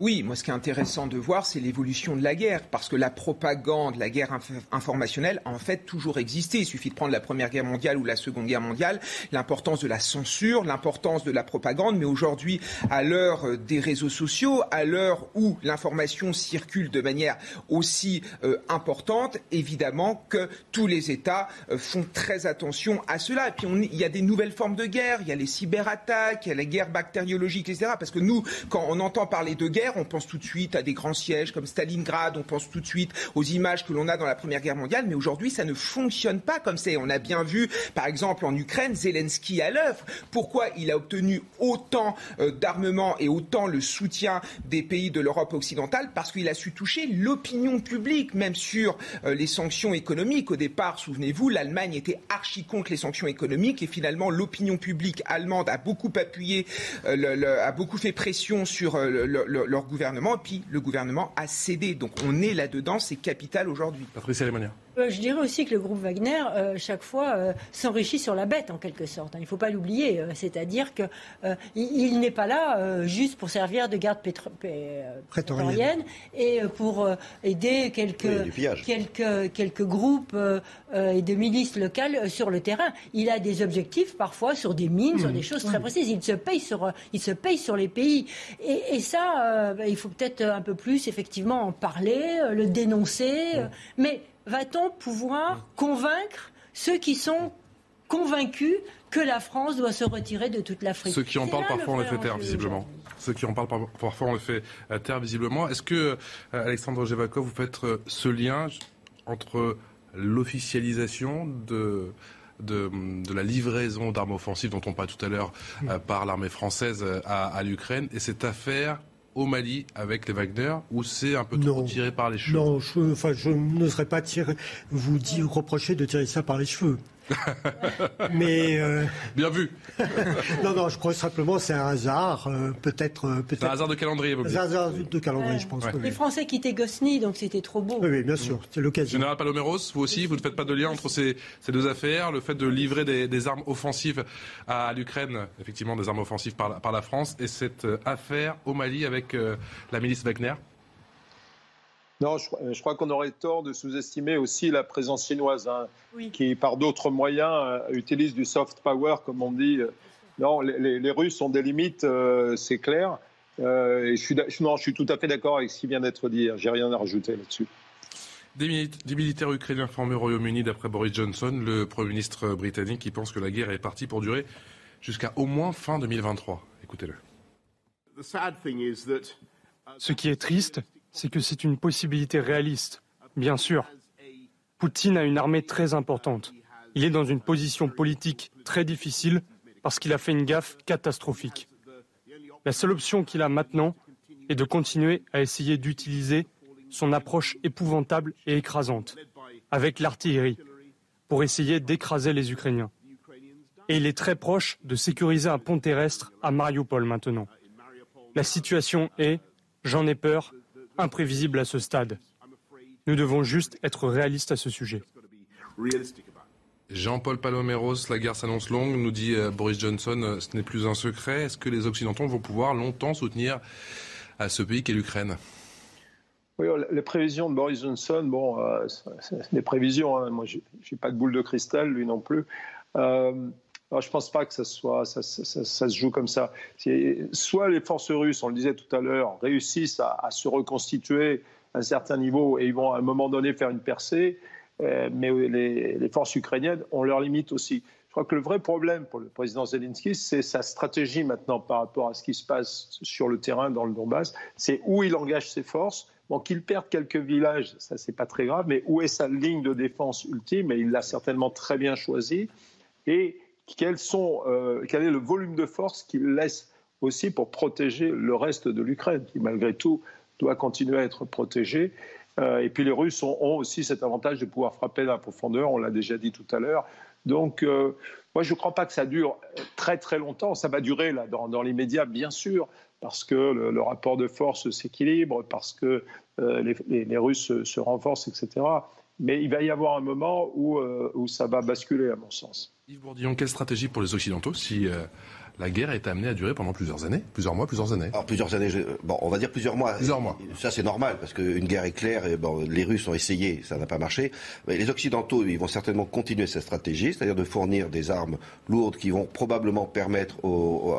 Oui, moi ce qui est intéressant de voir, c'est l'évolution de la guerre, parce que la propagande, la guerre informationnelle a en fait toujours existé. Il suffit de prendre la Première Guerre mondiale ou la Seconde Guerre mondiale, l'importance de la censure, l'importance de la propagande, mais aujourd'hui, à l'heure euh, des réseaux sociaux, à l'heure où l'information circule de manière aussi euh, importante, évidemment que tous les États euh, font très attention à cela. Et puis il y a des nouvelles formes de guerre, il y a les cyberattaques, il y a la guerre bactériologique, etc. Parce que nous, quand on entend parler de guerre, on pense tout de suite à des grands sièges comme Stalingrad, on pense tout de suite aux images que l'on a dans la Première Guerre mondiale, mais aujourd'hui, ça ne fonctionne pas comme ça. On a bien vu, par exemple, en Ukraine, Zelensky à l'œuvre. Pourquoi il a obtenu autant euh, d'armement et autant le soutien des pays de l'Europe occidentale? Parce qu'il a su toucher l'opinion publique, même sur euh, les sanctions économiques. Au départ, souvenez-vous, l'Allemagne était archi contre les sanctions économiques et finalement, l'opinion publique allemande a beaucoup appuyé, euh, a beaucoup fait pression sur le, leur gouvernement, et puis le gouvernement a cédé. Donc on est là-dedans, c'est capital aujourd'hui. Patricia Lemonière. Euh, je dirais aussi que le groupe Wagner, euh, chaque fois, euh, s'enrichit sur la bête, en quelque sorte. Hein. Il ne faut pas l'oublier. C'est-à-dire qu'il il, n'est pas là juste pour servir de garde prétorienne et pour aider quelques, quelques, quelques groupes et de milices locales sur le terrain. Il a des objectifs, parfois, sur des mines, sur mmh. des choses très mmh. précises. Il se paye sur, il se paye sur les pays. Et, ça, il faut peut-être un peu plus, effectivement, en parler, le dénoncer. Mmh. Mais va-t-on pouvoir convaincre ceux qui sont convaincus que la France doit se retirer de toute l'Afrique Ceux qui en parlent parfois, on le fait taire, visiblement. Ceux qui en parlent parfois, on le fait taire, visiblement. Est-ce que, euh, Alexandre Jevakov, vous faites euh, ce lien entre l'officialisation de, de, la livraison d'armes offensives dont on parlait tout à l'heure euh, par l'armée française à l'Ukraine et cette affaire au Mali avec les Wagner ou c'est un peu trop tiré par les cheveux? Non, je, enfin, je n'oserais pas tirer, vous dire, reprocher de tirer ça par les cheveux. Mais euh, bien vu. non, non, je crois simplement c'est un hasard, euh, peut-être. Euh, peut c'est un hasard de calendrier. Vous un hasard de calendrier, je pense. Les Français quittaient Gosni, donc c'était trop beau. Oui, bien sûr, c'est l'occasion. Général Paloméros, vous aussi, vous ne faites pas de lien entre ces, ces deux affaires, le fait de livrer des, des armes offensives à, l'Ukraine, effectivement des armes offensives par, par, la France, et cette affaire au Mali avec la milice Wagner. Non, je, crois qu'on aurait tort de sous-estimer aussi la présence chinoise, hein, qui par d'autres moyens euh, utilise du soft power, comme on dit. Non, les, Russes ont des limites, euh, c'est clair. Euh, et je suis, non, je suis tout à fait d'accord avec ce qui vient d'être dit. J'ai rien à rajouter là-dessus. Des, militaires ukrainiens formés au Royaume-Uni d'après Boris Johnson, le Premier ministre britannique, qui pense que la guerre est partie pour durer jusqu'à au moins fin 2023. Écoutez-le. Ce qui est triste, c'est que c'est une possibilité réaliste, bien sûr. Poutine a une armée très importante. Il est dans une position politique très difficile parce qu'il a fait une gaffe catastrophique. La seule option qu'il a maintenant est de continuer à essayer d'utiliser son approche épouvantable et écrasante, avec l'artillerie, pour essayer d'écraser les Ukrainiens. Et il est très proche de sécuriser un pont terrestre à Mariupol maintenant. La situation est, j'en ai peur, imprévisible à ce stade. Nous devons juste être réalistes à ce sujet. Jean-Paul Paloméros, la guerre s'annonce longue, nous dit euh, Boris Johnson, euh, ce n'est plus un secret. Est-ce que les Occidentaux vont pouvoir longtemps soutenir à ce pays qu'est l'Ukraine? Oui, les prévisions de Boris Johnson, bon, euh, c'est des prévisions. Hein. Moi, je n'ai pas de boule de cristal, lui non plus. Euh, je ne pense pas que ça, se joue comme ça. Soit les forces russes, on le disait tout à l'heure, réussissent à, se reconstituer à un certain niveau et ils vont à un moment donné faire une percée, euh, mais les, forces ukrainiennes ont leurs limites aussi. Je crois que le vrai problème pour le président Zelensky, c'est sa stratégie maintenant par rapport à ce qui se passe sur le terrain dans le Donbass. C'est où il engage ses forces Bon, qu'il perde quelques villages, ça c'est pas très grave, mais où est sa ligne de défense ultime? Et il l'a certainement très bien choisi. Et euh, quel est le volume de force qu'il laisse aussi pour protéger le reste de l'Ukraine, qui malgré tout doit continuer à être protégé. Euh, et puis les Russes ont, aussi cet avantage de pouvoir frapper à la profondeur, on l'a déjà dit tout à l'heure. Donc euh, moi je ne crois pas que ça dure très très longtemps, ça va durer dans, dans l'immédiat bien sûr, parce que le, rapport de force s'équilibre, parce que les, Russes se, renforcent, etc. Mais il va y avoir un moment où ça va basculer, à mon sens. Yves Bourdillon, quelle stratégie pour les Occidentaux si euh, la guerre est amenée à durer pendant plusieurs années, plusieurs mois, plusieurs années? Alors plusieurs années, bon, on va dire plusieurs mois. Plusieurs mois. Ça c'est normal parce qu'une guerre éclair, et bon, les Russes ont essayé, ça n'a pas marché. Mais les Occidentaux, ils vont certainement continuer cette stratégie, c'est-à-dire de fournir des armes lourdes qui vont probablement permettre au,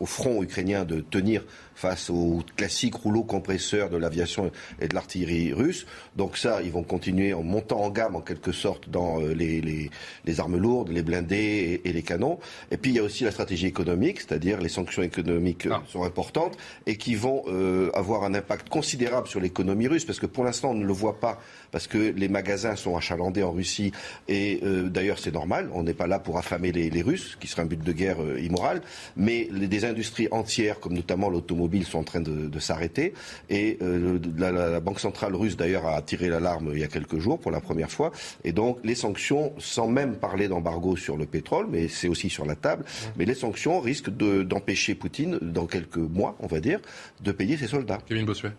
au front ukrainien de tenir face aux classiques rouleaux compresseurs de l'aviation et de l'artillerie russe. Donc ça, ils vont continuer en montant en gamme en quelque sorte dans euh, les, les, les armes lourdes, les blindés et, les canons. Et puis il y a aussi la stratégie économique, c'est-à-dire les sanctions économiques euh, ah. sont importantes et qui vont euh, avoir un impact considérable sur l'économie russe, parce que pour l'instant on ne le voit pas, parce que les magasins sont achalandés en Russie et d'ailleurs c'est normal, on n'est pas là pour affamer les, les, Russes, qui serait un but de guerre immoral, mais les, des industries entières, comme notamment l'automobile, sont en train de, s'arrêter. Et euh, la, Banque centrale russe, d'ailleurs, a tiré l'alarme il y a quelques jours pour la première fois. Et donc, les sanctions, sans même parler d'embargo sur le pétrole, mais c'est aussi sur la table, mais les sanctions risquent d'empêcher Poutine, dans quelques mois, on va dire, de payer ses soldats. Kevin Bossuet.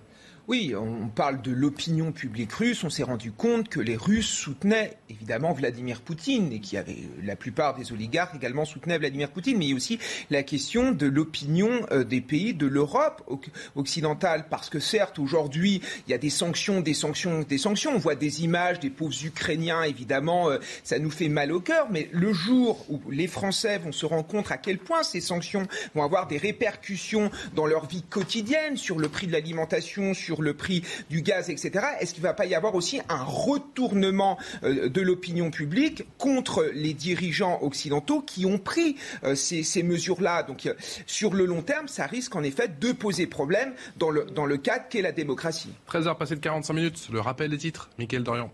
Oui, on parle de l'opinion publique russe. On s'est rendu compte que les Russes soutenaient évidemment Vladimir Poutine et qu'il y avait la plupart des oligarques également soutenaient Vladimir Poutine, mais il y a aussi la question de l'opinion euh, des pays de l'Europe occidentale. Parce que certes, aujourd'hui, il y a des sanctions, des sanctions, des sanctions. On voit des images des pauvres Ukrainiens, évidemment, euh, ça nous fait mal au cœur. Mais le jour où les Français vont se rendre compte à quel point ces sanctions vont avoir des répercussions dans leur vie quotidienne, sur le prix de l'alimentation, sur le prix du gaz, etc. Est-ce qu'il ne va pas y avoir aussi un retournement euh, de l'opinion publique contre les dirigeants occidentaux qui ont pris euh, ces, mesures-là? Donc euh, sur le long terme, ça risque en effet de poser problème dans le, cadre qu'est la démocratie. 13h passé de 45 minutes, le rappel des titres, Mickaël Dorian.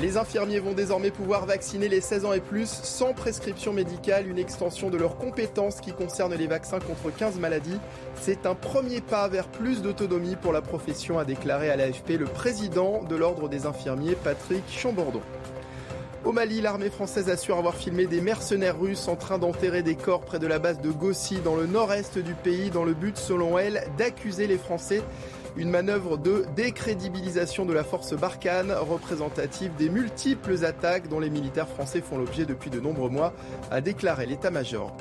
Les infirmiers vont désormais pouvoir vacciner les 16 ans et plus sans prescription médicale, une extension de leurs compétences qui concerne les vaccins contre 15 maladies. C'est un premier pas vers plus d'autonomie pour la profession, a déclaré à l'AFP le président de l'Ordre des infirmiers, Patrick Chambordon. Au Mali, l'armée française assure avoir filmé des mercenaires russes en train d'enterrer des corps près de la base de Gossi dans le nord-est du pays dans le but, selon elle, d'accuser les Français une manœuvre de décrédibilisation de la force Barkhane, représentative des multiples attaques dont les militaires français font l'objet depuis de nombreux mois, a déclaré l'état-major.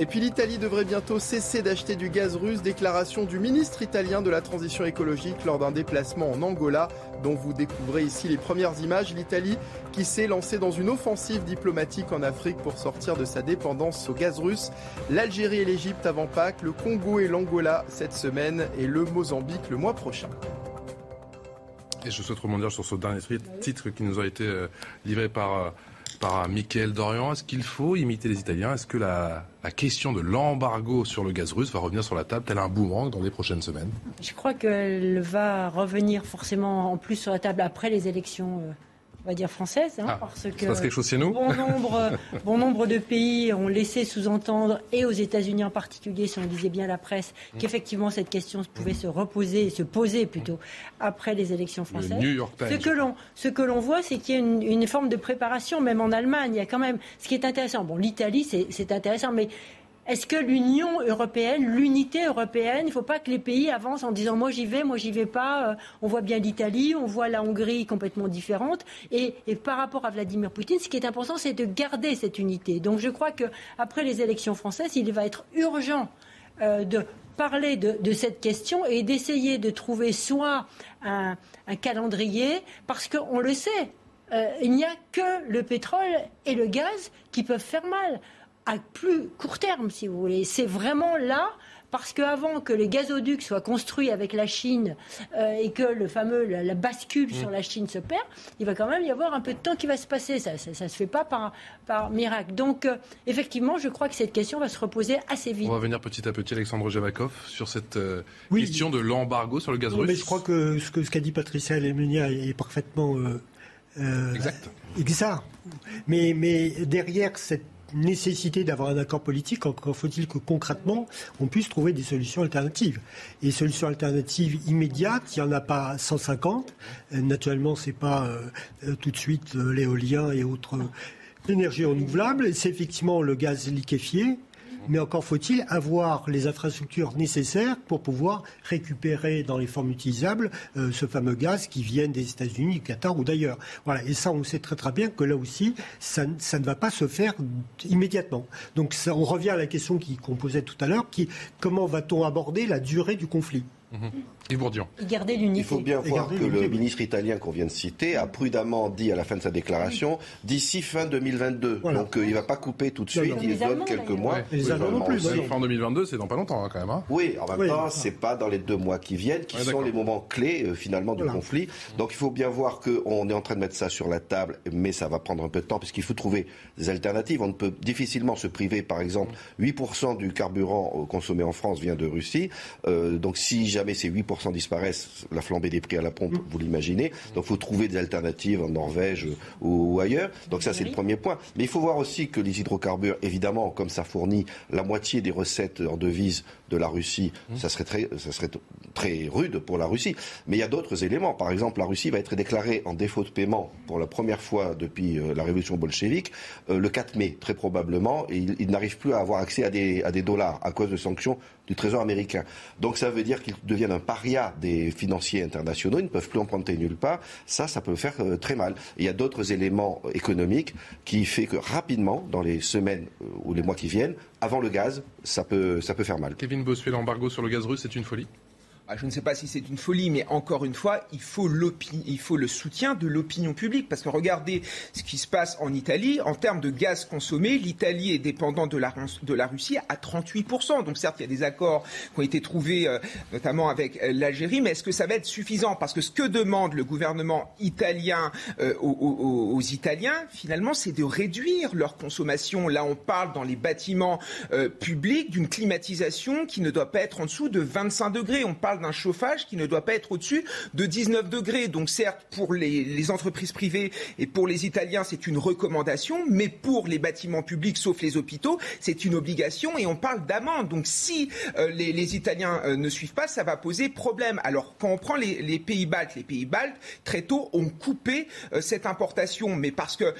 Et puis l'Italie devrait bientôt cesser d'acheter du gaz russe, déclaration du ministre italien de la transition écologique lors d'un déplacement en Angola, dont vous découvrez ici les premières images. L'Italie qui s'est lancée dans une offensive diplomatique en Afrique pour sortir de sa dépendance au gaz russe. L'Algérie et l'Égypte avant Pâques, le Congo et l'Angola cette semaine et le Mozambique le mois prochain. Et je souhaite rebondir sur ce dernier titre qui nous a été euh, livré par euh, par Michael Dorian. Est-ce qu'il faut imiter les Italiens? Est-ce que la, question de l'embargo sur le gaz russe va revenir sur la table tel un boomerang dans les prochaines semaines? Je crois qu'elle va revenir forcément en plus sur la table après les élections. Euh, va dire française, hein, Ah, parce que se passe quelque chose chez nous bon nombre, bon nombre de pays ont laissé sous-entendre, et aux États-Unis en particulier, si on lisait bien la presse, Mm. qu'effectivement cette question pouvait se reposer, se poser plutôt après les élections françaises. New York Times, Ce que l'on, ce que l'on voit, c'est qu'il y a une, une forme de préparation, même en Allemagne. Il y a quand même, ce qui est intéressant. Bon, l'Italie, c'est intéressant, mais est-ce que l'Union européenne, l'unité européenne, il ne faut pas que les pays avancent en disant moi j'y vais, moi j'y vais pas. Euh, On voit bien l'Italie, on voit la Hongrie complètement différente. Et, par rapport à Vladimir Poutine, ce qui est important, c'est de garder cette unité. Donc je crois que après les élections françaises, il va être urgent euh, de parler de, cette question et d'essayer de trouver soit un, un calendrier, parce qu'on le sait, euh, il n'y a que le pétrole et le gaz qui peuvent faire mal à plus court terme, si vous voulez. C'est vraiment là. Parce qu'avant que les gazoducs soient construits avec la Chine euh, et que le fameux la, la bascule sur la Chine se perd, il va quand même y avoir un peu de temps qui va se passer. Ça, ça, ça se fait pas par, par miracle. Donc, euh, effectivement, je crois que cette question va se reposer assez vite. On va venir petit à petit, Alexandre Javakov, sur cette euh, Oui. question de l'embargo sur le gaz Non, russe. mais je crois que ce que- ce qu'a dit Patricia Lemunia est parfaitement euh, euh, Exact. exact. Mais, mais derrière cette nécessité d'avoir un accord politique, encore faut-il que concrètement, on puisse trouver des solutions alternatives. Et solutions alternatives immédiates, il n'y en a pas 150. Euh, naturellement, c'est pas euh, euh, tout de suite l'éolien et autres énergies renouvelables. C'est effectivement le gaz liquéfié. Mais encore faut-il avoir les infrastructures nécessaires pour pouvoir récupérer dans les formes utilisables euh, ce fameux gaz qui vient des États-Unis, du Qatar ou d'ailleurs. Voilà. Et ça, on sait très très bien que là aussi, ça, ne- va pas se faire immédiatement. Donc on revient à la question qu'on posait tout à l'heure, qui comment va-t-on aborder la durée du conflit? Mhm. Yves Bourdian. Et garder l'unité. Il faut bien voir que le ministre italien qu'on vient de citer a prudemment dit à la fin de sa déclaration d'ici fin 2022. Voilà. Donc euh, il ne va pas couper tout de suite, non. il Les donne quelques mois. Ouais. Les Allemands non plus. Fin 2022, c'est dans pas longtemps hein, quand même. hein. Oui, en même Oui. temps, c'est pas dans les deux mois qui viennent qui Ouais, sont les moments clés euh, finalement du Voilà. conflit. Donc il faut bien voir qu'on est en train de mettre ça sur la table, mais ça va prendre un peu de temps parce qu'il faut trouver des alternatives. On ne peut difficilement se priver, par exemple, 8% du carburant euh, consommé en France vient de Russie. Euh, donc si jamais ces 8% disparaissent, la flambée des prix à la pompe, vous l'imaginez. Donc il faut trouver des alternatives en Norvège ou, ou ailleurs. Donc ça c'est le premier point. Mais il faut voir aussi que les hydrocarbures, évidemment, comme ça fournit la moitié des recettes en devises de la Russie, ça serait très, ça serait très rude pour la Russie. Mais il y a d'autres éléments. Par exemple, la Russie va être déclarée en défaut de paiement pour la première fois depuis euh, la révolution bolchevique euh, le 4 mai, très probablement, et il, il n'arrive plus à avoir accès à des, à des dollars à cause de sanctions du Trésor américain. Donc ça veut dire qu'ils deviennent un paria des financiers internationaux, ils ne peuvent plus emprunter nulle part. Ça, ça peut faire euh, très mal. Et il y a d'autres éléments économiques qui fait que rapidement, dans les semaines ou les mois qui viennent, avant le gaz, ça peut, ça peut faire mal. Kevin Bossuet, l'embargo sur le gaz russe, c'est une folie je ne sais pas si c'est une folie, mais encore une fois, il faut, il faut le soutien de l'opinion publique. Parce que regardez ce qui se passe en Italie. En termes de gaz consommé, l'Italie est dépendante de la, Russie à 38%. Donc certes, il y a des accords qui ont été trouvés, euh, notamment avec euh, l'Algérie, mais est-ce que ça va être suffisant? Parce que ce que demande le gouvernement italien euh, aux, aux- Italiens, finalement, c'est de réduire leur consommation. Là, on parle dans les bâtiments publics d'une climatisation qui ne doit pas être en dessous de 25 degrés. On parle d'un chauffage qui ne doit pas être au-dessus de 19 degrés. Donc certes, pour les, entreprises privées et pour les Italiens, c'est une recommandation, mais pour les bâtiments publics, sauf les hôpitaux, c'est une obligation et on parle d'amende. Donc si euh, les, Italiens euh, ne suivent pas, ça va poser problème. Alors quand on prend les, pays baltes, les pays baltes très tôt ont coupé euh, cette importation, mais parce que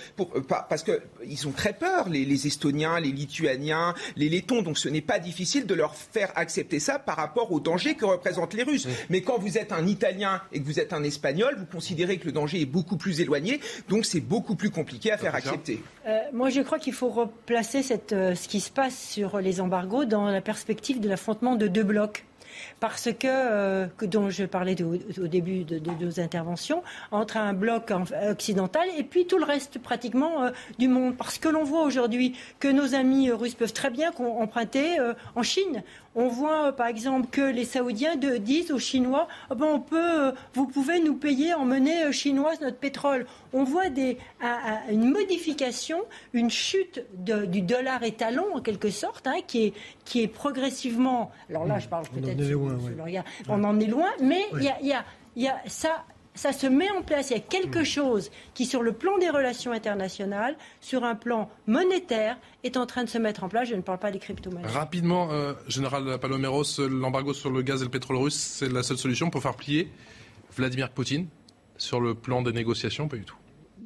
parce que ils ont très peur, les, les Estoniens, les Lituaniens, les Lettons. Donc ce n'est pas difficile de leur faire accepter ça par rapport au danger que représentent les Russes. Mais quand vous êtes un Italien et que vous êtes un Espagnol, vous considérez que le danger est beaucoup plus éloigné, donc c'est beaucoup plus compliqué à faire accepter. Euh, moi, je crois qu'il faut replacer cette, euh, ce qui se passe sur les embargos dans la perspective de l'affrontement de deux blocs. Parce que, euh, que dont je parlais de- au début de, de nos interventions, entre un bloc en- occidental et puis tout le reste pratiquement euh, du monde. Parce que l'on voit aujourd'hui que nos amis russes peuvent très bien emprunter euh, en Chine. On voit euh, par exemple que les Saoudiens de- disent aux Chinois Ah ben, on peut, euh, vous pouvez nous payer en monnaie euh, chinoise notre pétrole. On voit des, un- un- une modification, une chute de- du dollar étalon en quelque sorte, hein, qui, est, qui est progressivement. Alors là, je parle On en peut-être est loin, ouais. On en est loin, mais il Ouais. y, a, il y a- il y a ça. Ça se met en place. Il y a quelque chose qui, sur le plan des relations internationales, sur un plan monétaire, est en train de se mettre en place. Je ne parle pas des crypto-monnaies. Rapidement, euh, Général Paloméros, l'embargo sur le gaz et le pétrole russe, c'est la seule solution pour faire plier Vladimir Poutine sur le plan des négociations Pas du tout.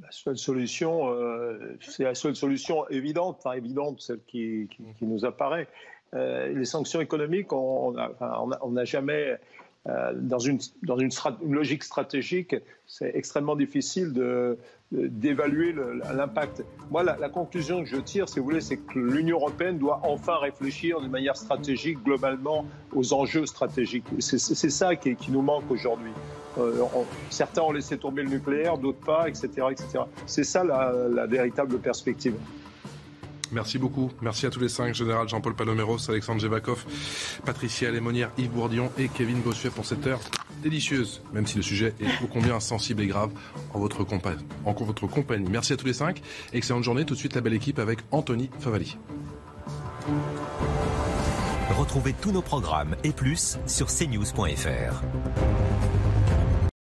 La seule solution, euh, c'est la seule solution évidente, enfin évidente, celle qui, nous apparaît. Euh, les sanctions économiques, on n'a jamais euh, dans, une, dans une, logique stratégique, c'est extrêmement difficile de, d'évaluer l'impact. Moi, la, conclusion que je tire, si vous voulez, c'est que l'Union européenne doit enfin réfléchir de manière stratégique, globalement, aux enjeux stratégiques. C'est ça qui, qui, nous manque aujourd'hui. Euh, certains ont laissé tomber le nucléaire, d'autres pas, etc. etc. C'est ça la véritable perspective. Merci beaucoup. Merci à tous les cinq, Général Jean-Paul Paloméros, Alexandre Jevakov, Patricia Lémonière, Yves Bourdillon et Kevin Bossuet pour cette heure délicieuse, même si le sujet est ô combien sensible et grave en votre, en votre compagnie. Merci à tous les cinq. Excellente journée. Tout de suite, la belle équipe avec Anthony Favali. Retrouvez tous nos programmes et plus sur cnews.fr.